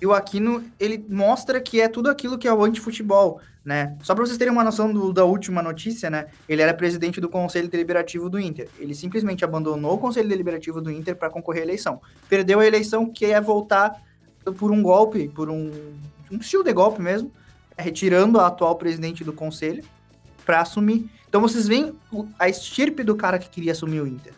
e o Aquino, ele mostra que é tudo aquilo que é o antifutebol, né? Só pra vocês terem uma noção do- da última notícia, né? Ele era presidente do Conselho Deliberativo do Inter. Ele simplesmente abandonou o Conselho Deliberativo do Inter para concorrer à eleição. Perdeu a eleição, que é voltar por um golpe, por um, um estilo de golpe mesmo, retirando a atual presidente do Conselho para assumir. Então vocês veem a estirpe do cara que queria assumir o Inter,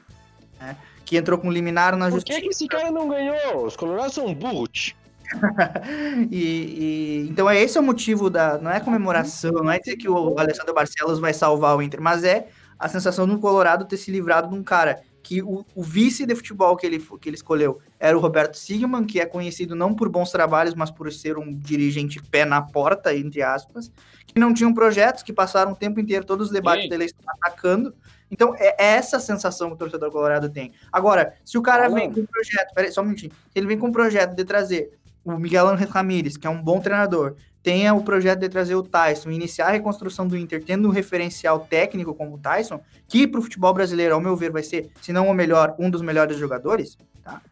né? Que entrou com liminar na Por justiça. que, que esse cara não ganhou? Os colorados são burros. E, e- então é esse é o motivo da. Não é comemoração, não é dizer que o Alessandro Barcelos vai salvar o Inter, mas é a sensação do Colorado ter se livrado de um cara que o, o vice de futebol que ele, que ele escolheu era o Roberto Sigman, que é conhecido não por bons trabalhos, mas por ser um dirigente pé na porta, entre aspas, que não tinham projetos, que passaram o tempo inteiro todos os debates Sim. da eleição atacando. Então é é essa a sensação que o torcedor colorado tem. Agora, se o cara Alan. vem com um projeto, peraí, só um minutinho, se ele vem com um projeto de trazer o Miguel Ángel Ramírez, que é um bom treinador, tenha o projeto de trazer o Tyson, iniciar a reconstrução do Inter, tendo um referencial técnico como o Tyson, que para o futebol brasileiro, ao meu ver, vai ser, se não o melhor, um dos melhores jogadores, tá?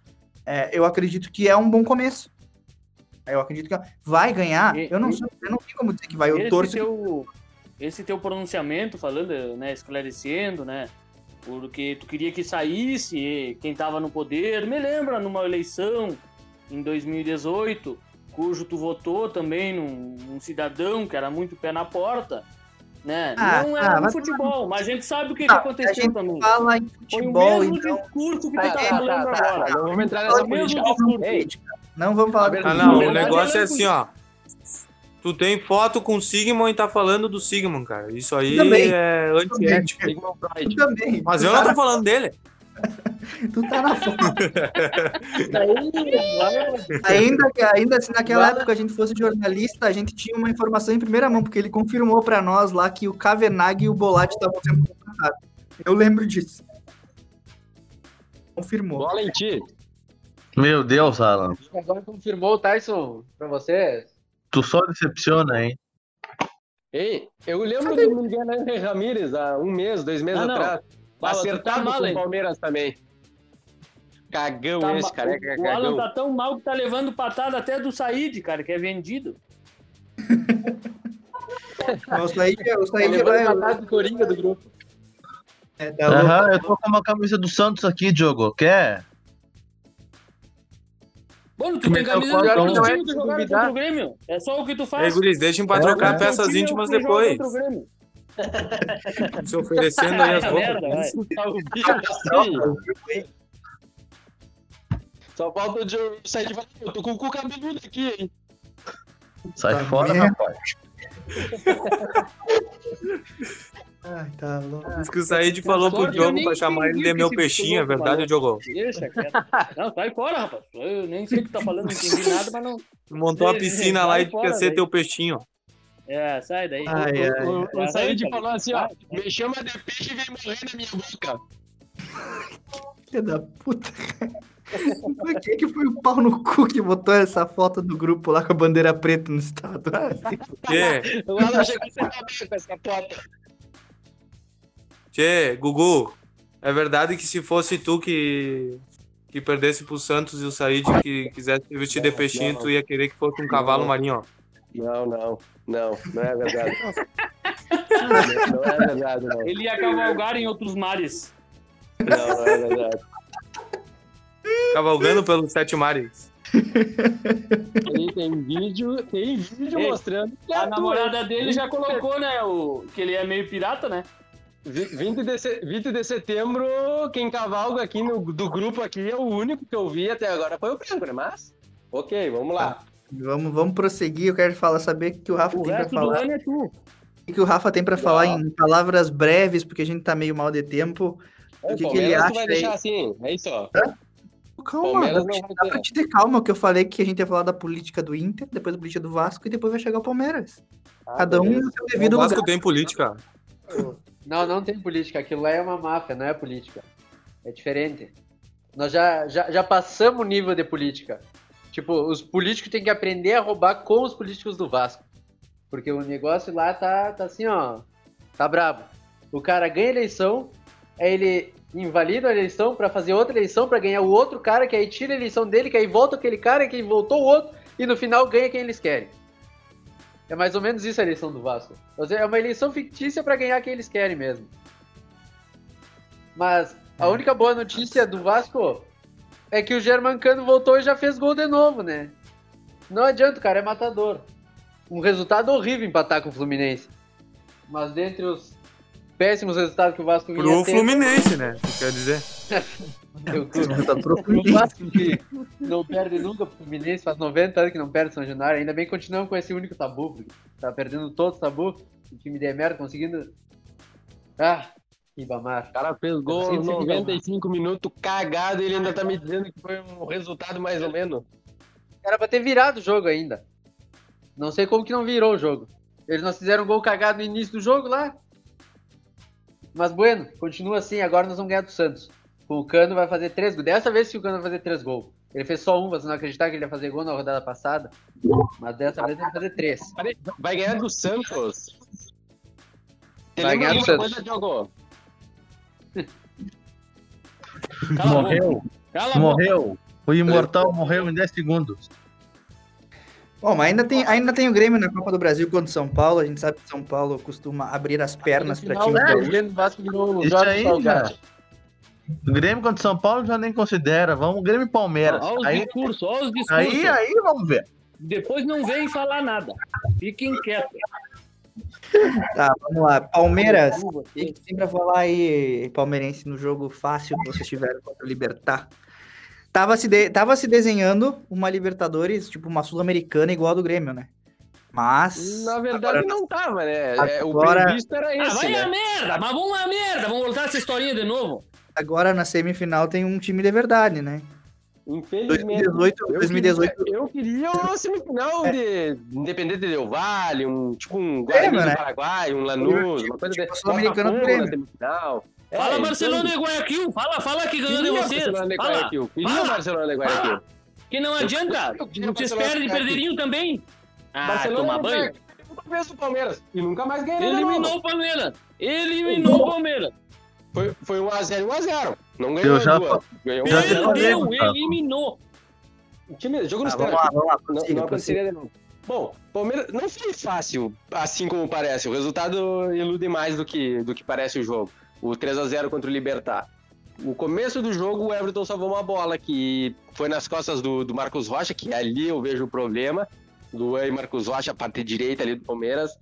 É, eu acredito que é um bom começo. Eu acredito que vai ganhar. E- eu não sei, eu não tenho como dizer que vai. Eu esse torço. que- teu, esse teu pronunciamento, falando, né, esclarecendo, né, porque tu queria que saísse quem tava no poder, me lembra numa eleição em 2018, cujo tu votou também num, num cidadão que era muito pé na porta, né, Ah, não ah, era no mas- futebol, mas a gente sabe o que, Tá, que aconteceu a gente também. Fala em Foi o futebol, mesmo então. discurso que tu Tá, tá, tá, falando tá, tá, agora. Não vamos entrar É nessa o mesmo política. discurso. Ei, Não vamos falar Ah, não, o negócio é é assim, ó. Tu tem foto com o Sigmund e tá falando do Sigmund, cara. Isso aí Também. é antiético. Mas eu tá não tô falando dele. Tu tá na foto. Ainda que ainda se naquela época a gente fosse jornalista, a gente tinha uma informação em primeira mão, porque ele confirmou pra nós lá que o Kavenag e o Bolatti estavam sendo contratados. Eu lembro disso. Confirmou. Bola em ti. Meu Deus, Alan. Agora confirmou o Tyson pra vocês. Tu só decepciona, hein? Ei, eu lembro do Miguel Ramírez há um mês, dois meses Ah, atrás. Acertado mal, com o Palmeiras também. Cagão Tá esse, ma- careca, o, o Alan tá tão mal que tá levando patada até do Said, cara, que é vendido. O Said, o Tá vai. patada do Coringa do grupo. É, tá. Aham, eu tô com uma camisa do Santos aqui, Diogo. Quer? Mano, tu tem Mas camisa do não todos os é contra o Grêmio. É só o que tu Ei, faz. guris, deixem pra trocar peças time é o íntimas depois. Se oferecendo aí as roupas. merda, Só falta o sair de falar, eu tô com o cu cabeludo aqui, hein? Sai Tá fora, merda. rapaz. Ai, tá louco. Diz que o Said falou pro Diogo pra chamar ele de meu peixinho, é verdade, Diogo? Deixa, cara. Não, sai fora, rapaz. Eu nem sei o que tá falando, não entendi nada, mas não. Montou uma Ei, piscina lá e quer ser teu peixinho. É, sai daí. Ai, ai. O, o, Said falou assim, ó, me chama de peixe e vem morrer na minha boca. Filha da puta. Por que, que foi o pau no cu que botou essa foto do grupo lá com a bandeira preta no estado? Ah, se Que? O Alan chegou a ser bem com essa foto. Tchê, Gugu, é verdade que se fosse tu que, que perdesse pro Santos e o Said que quisesse se vestir de peixinho, tu ia querer que fosse um cavalo marinho, ó. Não, não, não, não é verdade. não, não é verdade, não. Ele ia cavalgar em outros mares. Não, não é verdade. Cavalgando pelos sete mares. Aí tem vídeo, tem vídeo Ei, mostrando. que é A namorada dele já colocou, né? O, que ele é meio pirata, né? Vi- 20 de, se- 20 de setembro, quem cavalga aqui no, do grupo aqui é o único que eu vi até agora foi o branco, né? Mas, ok, vamos lá. Vamos, vamos prosseguir. Eu quero falar, saber o que o Rafa O tem pra falar. é tu. O que o Rafa tem pra falar em palavras breves, porque a gente tá meio mal de tempo. É, O que, que ele acha vai aí? deixar assim, é isso, ó. Calma, Palmeiras dá não pra- dá te ter calma, que eu falei que a gente ia falar da política do Inter, depois da política do Vasco e depois vai chegar o Palmeiras. Cada um no seu O devido Vasco lugar. tem política. Não, não tem política. Aquilo lá é uma máfia, não é política. É diferente. Nós já, já, já passamos o nível de política. Tipo, os políticos têm que aprender a roubar com os políticos do Vasco. Porque o negócio lá tá, tá assim, ó. Tá brabo. O cara ganha eleição, aí ele invalida a eleição pra fazer outra eleição pra ganhar o outro cara, que aí tira a eleição dele, que aí volta aquele cara, que aí voltou o outro, e no final ganha quem eles querem. É mais ou menos isso a eleição do Vasco. Ou seja, É uma eleição fictícia pra ganhar quem eles querem mesmo. Mas a única boa notícia do Vasco é que o Germancano voltou e já fez gol de novo, né? Não adianta, cara é matador. Um resultado horrível empatar com o Fluminense. Mas dentre os péssimos resultados que o Vasco vinha Pro Fluminense, né? Tu quer dizer? Tá O. Vasco que não perde nunca pro Fluminense, faz 90 anos que não perde São Januário. Ainda bem que continuamos com esse único tabu, porque tá perdendo todos os tabu. O time de merda conseguindo. Ah, Ribamar. O cara fez gol Sim, aos sim, 95 minutos cagado e ele ainda tá me dizendo que foi um resultado mais ou menos. Era pra ter virado o jogo ainda. Não sei como que não virou o jogo. Eles não fizeram um gol cagado no início do jogo lá. Mas bueno, continua assim. Agora nós vamos ganhar do Santos. Com o Cano vai fazer três gols. Dessa vez que o Cano vai fazer três gols. Ele fez só um, você não acreditar que ele ia fazer gol na rodada passada. Mas dessa vez ele vai fazer três. Vai ganhar do Santos? Você Vai ganhar do Santos. Morreu, morreu. O imortal morreu em 10 segundos. Bom, mas ainda tem, ainda tem o Grêmio na Copa do Brasil contra o São Paulo. A gente sabe que São Paulo costuma abrir as pernas para time né, o. Grêmio do Vasco o Isso Jorge aí, Salgado. O Grêmio contra São Paulo já nem considera. Vamos, Grêmio e Palmeiras. Olha os Aí, discursos, olha os discursos. aí, aí, vamos ver. Depois não vem falar nada. Fiquem quietos. Tá, vamos lá. Palmeiras. O tem pra falar aí, palmeirense, no jogo fácil que vocês tiveram contra o Libertar? Tava se, de- tava se desenhando uma Libertadores, tipo uma Sul-Americana igual a do Grêmio, né? Mas. Na verdade não tava, né? É, o Agora- previsto era Ah, esse, vai né? a merda, mas vamos a merda. Vamos voltar essa historinha de novo. Agora na semifinal tem um time de verdade, né? Infelizmente. 2018, eu 2018. Queria, eu queria uma semifinal de Independente Del Vale, um, tipo um Grêmio, Guarani né? do Paraguai, um Lanús, Tipo- uma coisa tipo de Sul-Americano do Botafogo na Grêmio. semifinal. Fala É, Barcelona então, e Guayaquil. Fala, fala que ganhou de vocês. Barcelona e Fala. Guayaquil. Queria Fala. Barcelona e Guayaquil. Que não adianta. Vocês perdem perderiam também. Ah, Barcelona tomar e banho. Nunca fez o Palmeiras. E nunca mais ganhou. Eliminou o Palmeiras. Eliminou o Palmeiras. Foi, foi 1x0 1x0. Não ganhou Eu já- duas. Ganhou já Perdeu, eliminou. O time, jogo vamos lá, vamos lá. Não, não aconteceria de novo. Bom, Palmeiras não foi fácil, assim como parece. O resultado ilude mais do que, do que parece o jogo. O 3x0 contra o Libertar. No começo do jogo, o Everton salvou uma bola que foi nas costas do, do Marcos Rocha, que ali eu vejo o problema. Luan e Marcos Rocha, a parte direita ali do Palmeiras.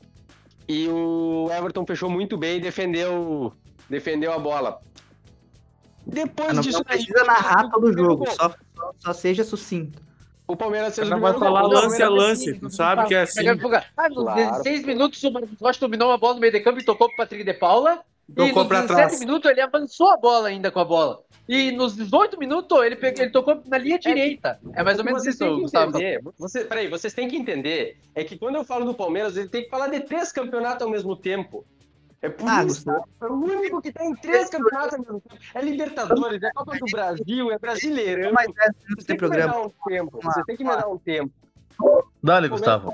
E o Everton fechou muito bem e defendeu, defendeu a bola. Depois Ah, Não, disso, não precisa narrar todo o jogo, só, só, seja sucinto. O Palmeiras fez o Não vai primeiro falar gol. Lance a lance, tu sabe que é assim. Ah, nos Claro. 16 minutos o Marcos Rocha dominou uma bola no meio de campo e tocou pro Patrick de Paula. E Tocou nos pra 17 trás. minutos ele avançou a bola ainda com a bola. E nos 18 minutos ele, pegou, ele tocou na linha direita. É mais ou menos Vocês isso, que Gustavo. entender, você, peraí, vocês têm que entender é que quando eu falo do Palmeiras, ele tem que falar de três campeonatos ao mesmo tempo. É por Ah, isso. Gustavo. É o único que tem três campeonatos ao mesmo tempo. É Libertadores, é Copa do Brasil, é Brasileirão. Mais 10 minutos Você tem que me dar um tempo. Você tem que me dar um tempo. Dale, Gustavo.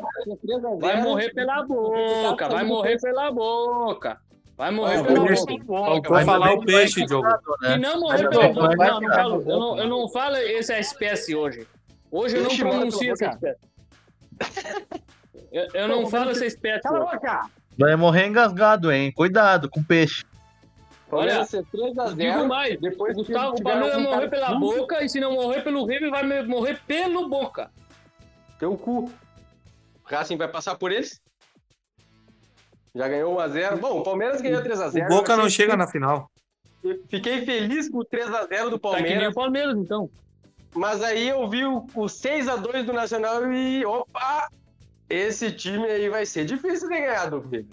Vai morrer pela boca, vai morrer pela boca. Vai morrer Ah, pela peixe. Faltou Vai falar o peixe, Diogo. Se não morrer pela não, falo. Eu não, eu não falo essa espécie hoje. Hoje eu não Peixe pronuncio essa espécie. Eu, eu não falo essa espécie. Cala a hoje. boca! Vai morrer engasgado, hein? Cuidado com peixe. Palmeiras Olha, ser 3 a 0 Digo mais, depois o Gustavo, o Palmeiras vai morrer cara pela boca e se não morrer pelo River, vai morrer pelo boca. Teu cu. O Racing vai passar por eles? Já ganhou 1x0. Bom, o Palmeiras ganhou 3x0. O Boca não chega na final. Fiquei feliz com o 3x0 do Tá que nem Palmeiras. o Palmeiras, então. Mas aí eu vi o, o 6x2 do Nacional e. Opa! Esse time aí vai ser difícil de ganhar do River.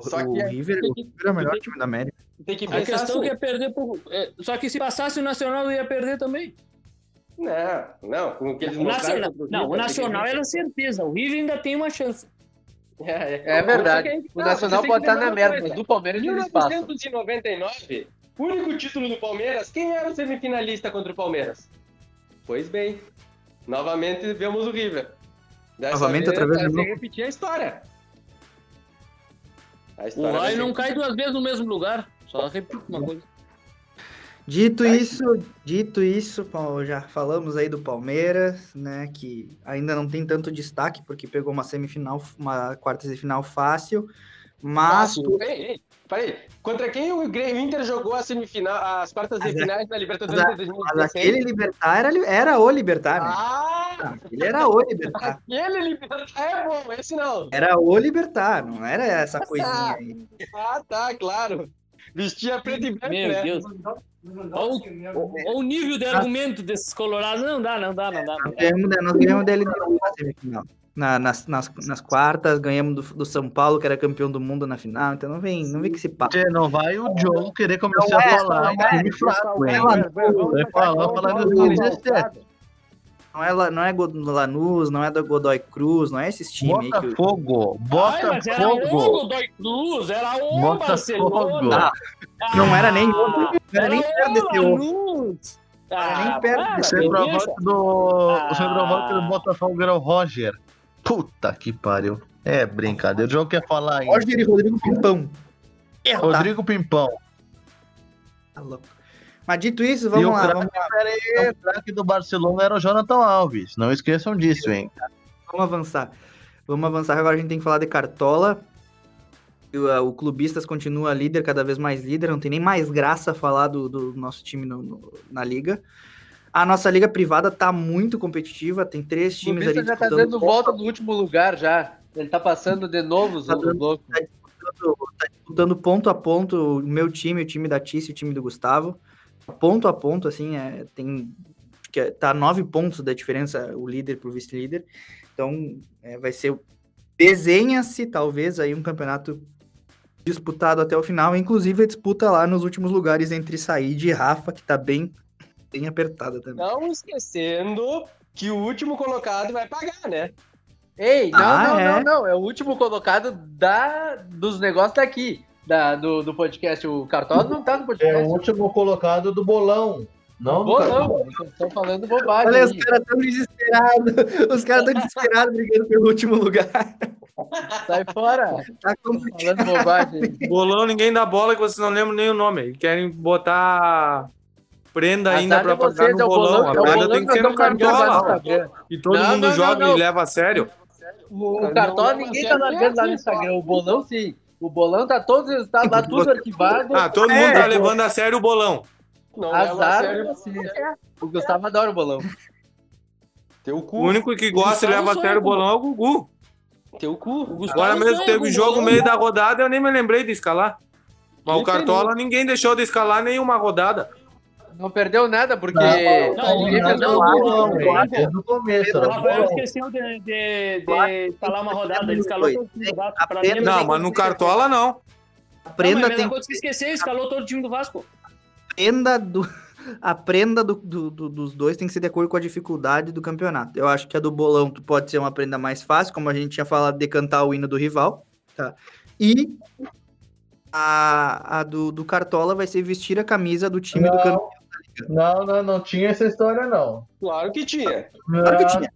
Só o que River, tem o River é o melhor time da América. tem que A pensar questão assim. que é perder por. é, só que se passasse o Nacional, ia perder também. Não, não, com o que eles mostraram Nacional, não, River, o Nacional que- era certeza. O River ainda tem uma chance. É, é. É verdade. Que O Nacional tem pode estar na merda, mas do Palmeiras Em eles passam. 1999, o único título do Palmeiras, quem era o semifinalista contra o Palmeiras? Pois bem, novamente vemos o River. Dessa Novamente, se novo. repetir a história. A O história vai raio não cai duas vezes no mesmo lugar. Só repito uma coisa. Dito isso, dito isso, Paulo, já falamos aí do Palmeiras, né, que ainda não tem tanto destaque porque pegou uma semifinal, uma quarta de final fácil, mas Fácil. Ei, ei, peraí. Contra quem o Grêmio- Inter jogou a semifinal, as quartas de Mas finais da Libertadores mas de mas 2016? aquele Libertar era, era o Libertar, né? Ah, Ele era o Libertar. aquele Libertar é bom, esse não. Era o Libertar, não era essa coisinha aí. Ah, tá, claro. Vestia preto e branco, Meu né? Deus. Olha o, o- o nível de argumento desses colorados. Não dá, não dá, não dá. Não Nós ganhamos, nós ganhamos dele na semifinal. Na- nas, nas, nas quartas, ganhamos do, do São Paulo, que era campeão do mundo na final, então não vem, não vem que se papo. Não vai o Diogo querer começar Não é, a falar é. um time fraco, hein? Não Vai falar, falar de 2017. Não é, La- não é God- Lanús, não é do Godoy Cruz, não é esses times aí que o- Botafogo, Ai, mas era o Botafogo, Godoy Cruz, era o Botafogo. Barcelona. Não era nem- Ah, não era nem perto desse o outro. Era nem Ah, perto para, o centroavante do, o Ah. centroavante do Botafogo era o Roger. Puta que pariu. É brincadeira. O Diogo quer falar ainda. Roger e Rodrigo Pimpão. Tá? Rodrigo Pimpão. Tá louco. Mas dito isso, e vamos o lá. craque o craque do Barcelona era o Jonathan Alves. Não esqueçam disso, hein? vamos avançar. Vamos avançar. Agora a gente tem que falar de Cartola. O, uh, o Clubistas continua líder, cada vez mais líder. Não tem nem mais graça falar do, do nosso time no- no- na liga. A nossa liga privada tá muito competitiva. Tem três O times ali Clubista já tá dando volta no último lugar já. Ele tá passando de novo os Tá outros dando- loucos. disputando, tá disputando ponto a ponto o meu time, o time da Tice e o time do Gustavo. Ponto a ponto, assim, é, tem. Que é, tá nove pontos da diferença o líder pro vice-líder. Então, é, vai ser. Desenha-se, talvez, aí um campeonato disputado até o final. Inclusive, a disputa lá nos últimos lugares entre Said e Rafa, que tá bem, bem apertada também. Não esquecendo que o último colocado vai pagar, né? Ei, não, Ah, não, é? não, não. É o último colocado da, dos negócios daqui. Da, do, do podcast. O Cartola não tá no É podcast. o último colocado do bolão. Não. Bolão, estão falando bobagem. Olha, os caras tão desesperados. Os caras tão desesperados brigando pelo último lugar. Sai fora. Tá. Falando bobagem. Bolão, ninguém dá bola que vocês não lembram nem o nome. Querem botar prenda ainda de pagar no é bolão. bolão, A é prenda tem que ser no cartola. Instagram. E todo Não, mundo não, joga não, e leva a sério. O, o Cartola ninguém tá largando lá no Instagram. O bolão sim. O bolão tá todos, tá lá tudo arquivado. Ah, todo É, mundo tá pô. levando a sério o bolão. Não a Azar sério pra vocês. O Gustavo adora o bolão. teu O cu. único que gosta e leva a sério o bolão é o Gugu. Teu cu. O Gustavo Agora mesmo teve jogo meio da rodada, eu nem me lembrei de escalar. Mas o Cartola ninguém deixou de escalar nenhuma rodada. Não perdeu nada, porque. Não, não, perdeu não, nada. não, não. O Rafael esqueceu de, de, de escalar uma rodada. Ele escalou todo o time do Vasco. Pra Não, mas no. Cartola não. A Não, mas prenda é tem coisa que esquecer, escalou todo o time do Vasco. prenda do. A prenda do, do- do- dos dois tem que ser de acordo com a dificuldade do campeonato. Eu acho que a do bolão tu pode ser uma prenda mais fácil, como a gente tinha falado, de cantar o hino do rival. Tá? E a, a do, do Cartola vai ser vestir a camisa do time do Não. campeão. Não, não, não tinha essa história, não. Claro que tinha. Claro que tinha.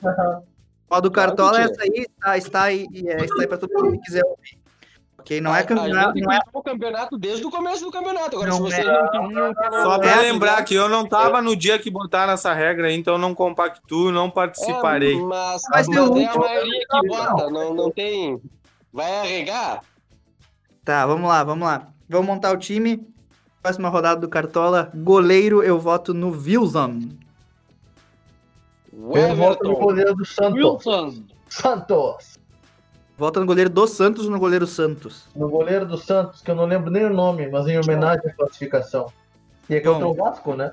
A do Claro Cartola, essa aí está, está aí, e é, está aí para todo mundo que quiser ouvir. Ok, não é A campeonato. gente Não é, o campeonato desde o começo do campeonato. Agora, Não se vocês é. não queriam... Só pra É, lembrar que eu não tava no dia que botaram essa regra, então eu não compactuo, não participarei. É, mas, Mas mas, tem é a maioria que vota, não, não tem... Vai arregar? Tá, vamos lá, vamos lá. Vamos montar o time. Próxima rodada do Cartola. Goleiro, eu voto no Wilson. O Eu voto no goleiro do Santos. Wilson. Santos. Vota no goleiro do Santos ou no goleiro Santos? No goleiro do Santos, que eu não lembro nem o nome, mas em homenagem à classificação. E é contra o Vasco, né?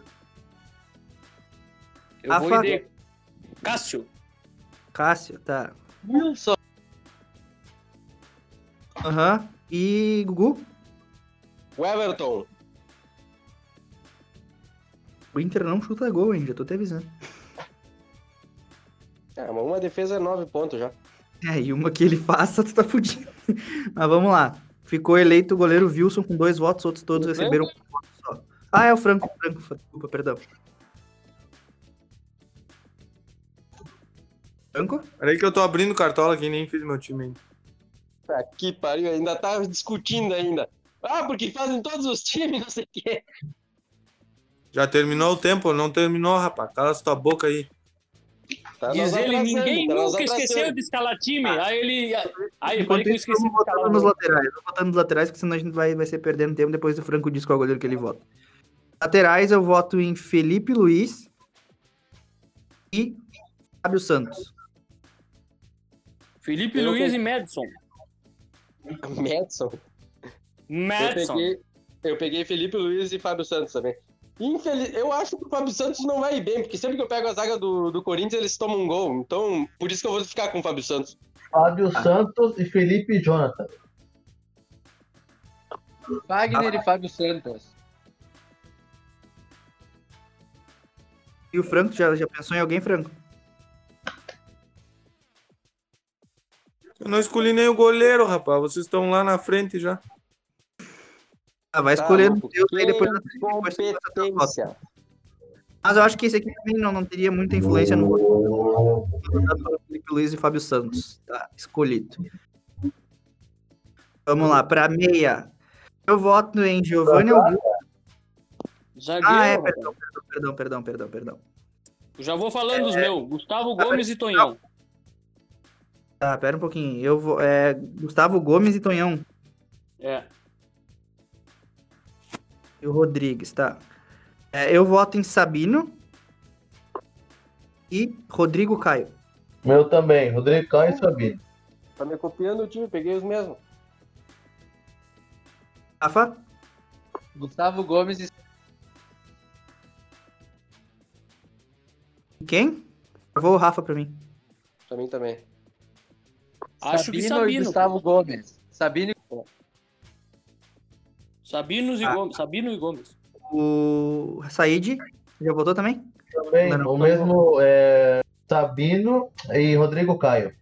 Eu vou ir de Cássio. Cássio, tá. Wilson. Aham. E Gugu? O Everton. O Inter não chuta gol, hein? Já tô te avisando. É, mas uma defesa é nove pontos já. É, e uma que ele faça, tu tá fudido. Mas vamos lá. Ficou eleito o goleiro Wilson com dois votos, outros todos O receberam um voto só. Ah, é o Franco, Franco, desculpa, perdão. Franco? Peraí que eu tô abrindo cartola aqui, nem fiz meu time ainda. Tá que pariu, ainda tá discutindo ainda. Ah, porque fazem todos os times, não sei o quê. Já terminou o tempo? Não terminou, rapaz. Cala tua boca aí. Tá Diz ele, ninguém tá nunca esqueceu de escalar time. Aí ele. Aí, Enquanto que eu isso, esqueci de vamos escalar votando nos o- laterais. Vamos votando nos laterais, porque senão a gente vai, vai ser perdendo tempo. Depois o Franco diz qual goleiro que ele vota. Laterais, eu voto em Felipe Luiz e Fábio Santos. Felipe Eu Luiz vou- e Madison. Madison. Eu Madison. peguei, eu peguei Felipe Luiz e Fábio Santos também. Infeliz... Eu acho que o Fábio Santos não vai ir bem, porque sempre que eu pego a zaga do, do Corinthians, eles tomam um gol. Então, por isso que eu vou ficar com o Fábio Santos. Fábio Santos e Felipe Jonathan. Wagner e Fábio Santos. E o Franco, já, já pensou em alguém, Franco? Eu não escolhi nem o goleiro, rapaz. Vocês estão lá na frente já. Ah, vai Tá, louco. Deus aí depois. voto. Competência. Mas eu acho que esse aqui também não, não teria muita influência no Felipe Luiz e Fábio Santos. Tá, escolhido. Vamos lá, pra meia. Eu voto em Giovanni Augusto. Zagueiro. Ah, é, perdão, perdão, perdão, perdão, perdão, já vou falando É. dos meus. Gustavo Gomes e Tonhão. Tá, pera um pouquinho. Eu vou. É, Gustavo Gomes e Tonhão. É. E o Rodrigues, tá. É, eu voto em Sabino. E Rodrigo Caio. Meu também, Rodrigo Caio e Sabino. Tá me copiando o time, peguei os mesmos. Rafa? Gustavo Gomes e Quem? Vou o Rafa pra mim. Pra mim também. Acho que e Sabino. Gustavo Gomes. Sabino e Sabinos e Ah. Gomes. Sabino e Gomes. O Said. Já votou também? Também, Não, não, o mesmo é, Sabino e Rodrigo Caio.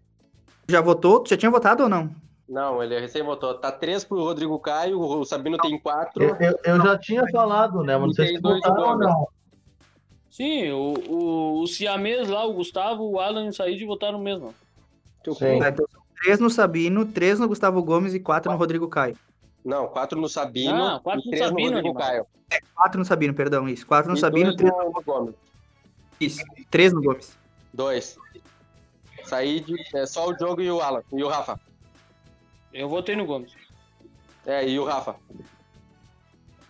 Já votou? Tu já tinha votado ou não? Não, ele recém votou. Tá três pro Rodrigo Caio, o Sabino tem quatro. Eu, eu, eu já tinha falado, né? Mas não sei se dois votaram ou não. Sim, o, o, o Siamês lá, o Gustavo, o Alan e o Said votaram mesmo. Sim. Tá, então são três no Sabino, três no Gustavo Gomes e quatro no Rodrigo Caio. Não, quatro no Sabino Ah, quatro e no três Sabino, no Rodrigo. Caio. Quatro no Sabino, perdão, isso. Quatro no E Sabino, três no, no Gomes. Isso. Três no Gomes. Dois. Said, é só o Diogo e o Alan. E o Rafa. Eu votei no Gomes. É, e o Rafa. Tá,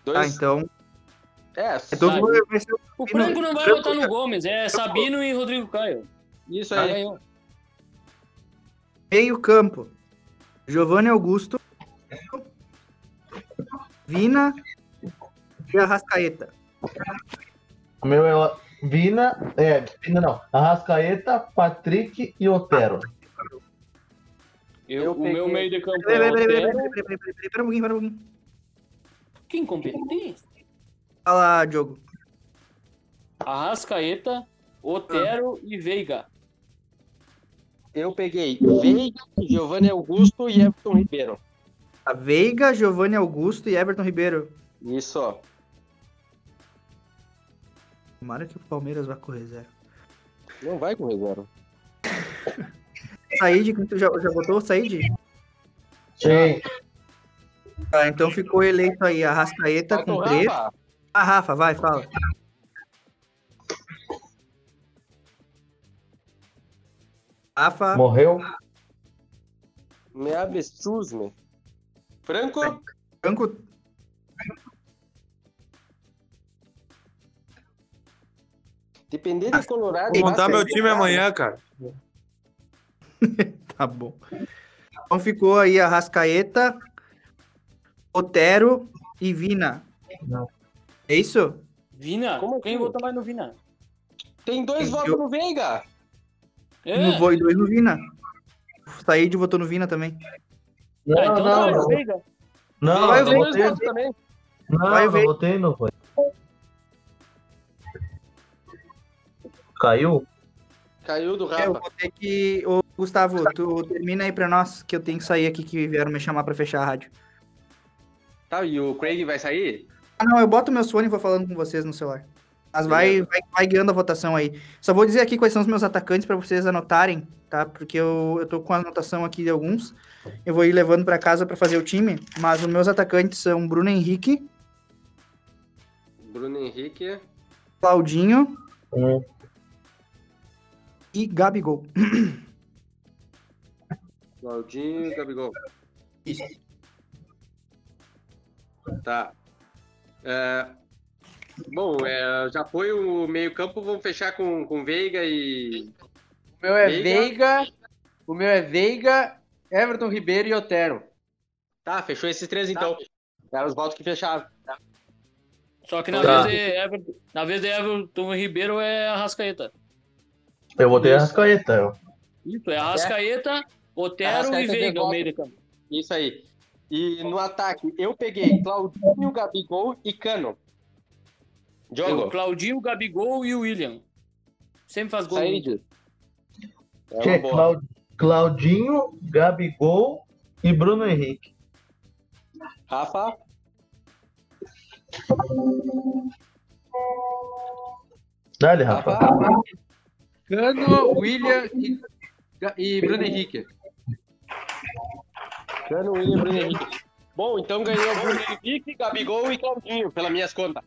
Dois. então. É, Então Tá. vai ser O Franco não vai Franco- votar no Gomes, é Sabino e Rodrigo Caio. isso Aí aí. meio campo. Giovanni Augusto. Vina e Arrascaeta. O meu é Vina, é, Vina não. Arrascaeta, Patrick e Otero. Eu, Eu o peguei- meu meio de campo Peraí, é peraí, peraí, peraí, Otero. peraí, peraí, peraí, peraí, pera um pouquinho, pera um pouquinho. Que incompetência. Fala, Diogo. Arrascaeta, Otero e Veiga. Eu peguei Veiga, Giovanni Augusto e Everton Ribeiro. A Veiga, Giovanni Augusto e Everton Ribeiro. Isso, ó. Tomara que o Palmeiras vá com reserva. Não vai com reserva. Said, já, já votou? Said? Sim. Tá, então ficou eleito aí a Rascaeta com 3. Rafa. Ah, Rafa, vai, fala. Rafa, Morreu? Me avestruz, me. Franco, Franco, depender de Colorado. Vou montar meu time amanhã, cara. tá bom. Então ficou aí a Rascaeta, Otero e Vina. Não. É isso? Vina? Como Quem assim? votou mais no Vina? Tem dois Eu- votos no Veiga. É. No Vo- e dois no Vina. Said votou no Vina também. Não, Ah, então não, tá, não. Veiga. Não, Vai não votei, votos também. não, Vai não não foi. Caiu? Caiu do É, eu Rafa. vou ter que. Ô, Gustavo, tu termina aí pra nós, que eu tenho que sair aqui, que vieram me chamar pra fechar a rádio. Tá, e o Craig vai sair? Ah, não, eu boto meus fones e vou falando com vocês no celular. Mas vai, vai, vai guiando a votação aí. Só vou dizer aqui quais são os meus atacantes pra vocês anotarem, tá? Porque eu, eu tô com a anotação aqui de alguns. Eu vou ir levando pra casa pra fazer o time. Mas os meus atacantes são Bruno Henrique, Bruno Henrique. Claudinho Hum. e Gabigol. Claudinho e Gabigol. Isso. Tá. É, Bom, é, já foi o meio-campo, vamos fechar com, com Veiga e. O meu é Veiga. Veiga. O meu é Veiga, Everton Ribeiro e Otero. Tá, fechou esses três então. Eram os votos que fecharam. Só que na, Tá. vez de Everton, na vez de Everton Ribeiro é a Rascaeta. Eu votei a Rascaeta. eu. Isso, é a Rascaeta, Otero Arrascaeta e Veiga, o voto. meio de campo. Isso aí. E no ataque, eu peguei Claudinho, Gabigol e Cano. O Diogo, Claudinho, o Gabigol e o William. Sempre faz gol. É Que é. Clau- Claudinho, Gabigol e Bruno Henrique. Rafa, Dale, Rafa. Rafa, Cano, William e, e Bruno Henrique. Cano, William, Bruno Henrique. Bom, então ganhou Bruno Henrique, Gabigol e Claudinho, pelas minhas contas.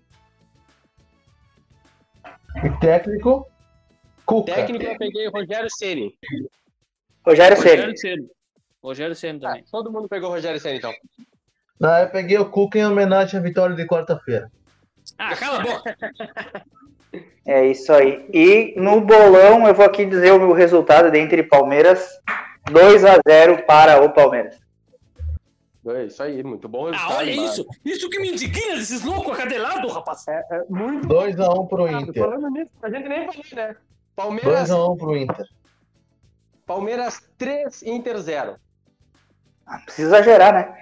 E técnico, Cuca. Técnico, eu peguei Rogério Ceni. Rogério Ceni. Rogério Ceni. Rogério Ceni também. todo mundo pegou Rogério Ceni então. Ah, eu peguei o Cuca em homenagem à vitória de quarta-feira. Ah, cala a boca. É isso aí. E no bolão eu vou aqui dizer o meu resultado dentre Palmeiras. 2 a 0 para o Palmeiras. É isso aí, muito bom Ah, resultado. olha mas- isso. Isso que me indigna desses loucos acadelados, rapaz. É, é muito 2x1 pro bom. Inter. Falando nisso, a gente nem falou, né? Palmeiras, 2x1 pro Inter. Palmeiras 3, Inter 0. Precisa exagerar, né?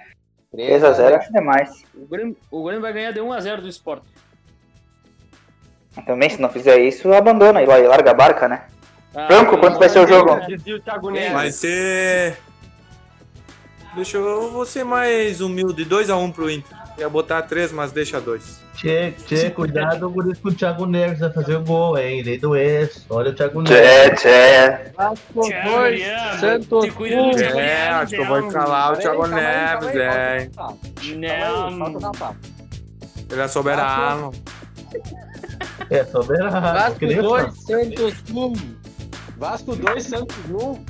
3 a 0 acho demais. O Grêmio, o Grêmio vai ganhar de 1x0 do Sport. Também, se não fizer isso, abandona e larga a barca, né? Ah, Franco, quanto vai ser o jogo? Vai ser. Deixa eu. vou ser mais humilde. 2x1 pro Inter. Ia botar 3, mas deixa 2. Tchê, tchê, cuidado por isso que o Thiago Neves vai fazer o gol, hein? Lei do ex. Olha o Thiago Neves. Tchê, tchê. Vasco Thiago 2, Leandro, Santos te cuida do 1. Thiago É, acho que eu vou um- escalar o Thiago Neves, o Não. Ele é soberano. É, soberano. Vasco que nem o 2, Santos 1. Vasco 2, Santos 1.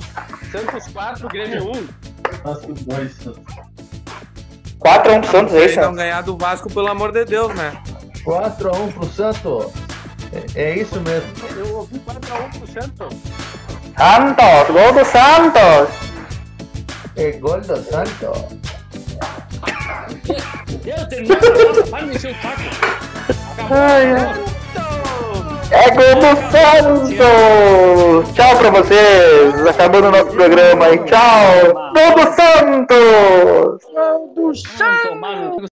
Santos 4, Grêmio 1. Vasco 2. 4 a 1 pro Santos, é Se isso? não ganhar do Vasco, pelo amor de Deus, né? 4x1 pro Santos. É, é isso mesmo. Eu ouvi 4x1 pro Santos. Santos, gol do Santos! É gol do Santos. Eu terminar essa bosta, para me encher o saco. Acabou. Ai, ai. É gol do Santos! Tchau pra vocês! Acabando o nosso programa aí. Tchau! Gol do Santos! Vamos tomar no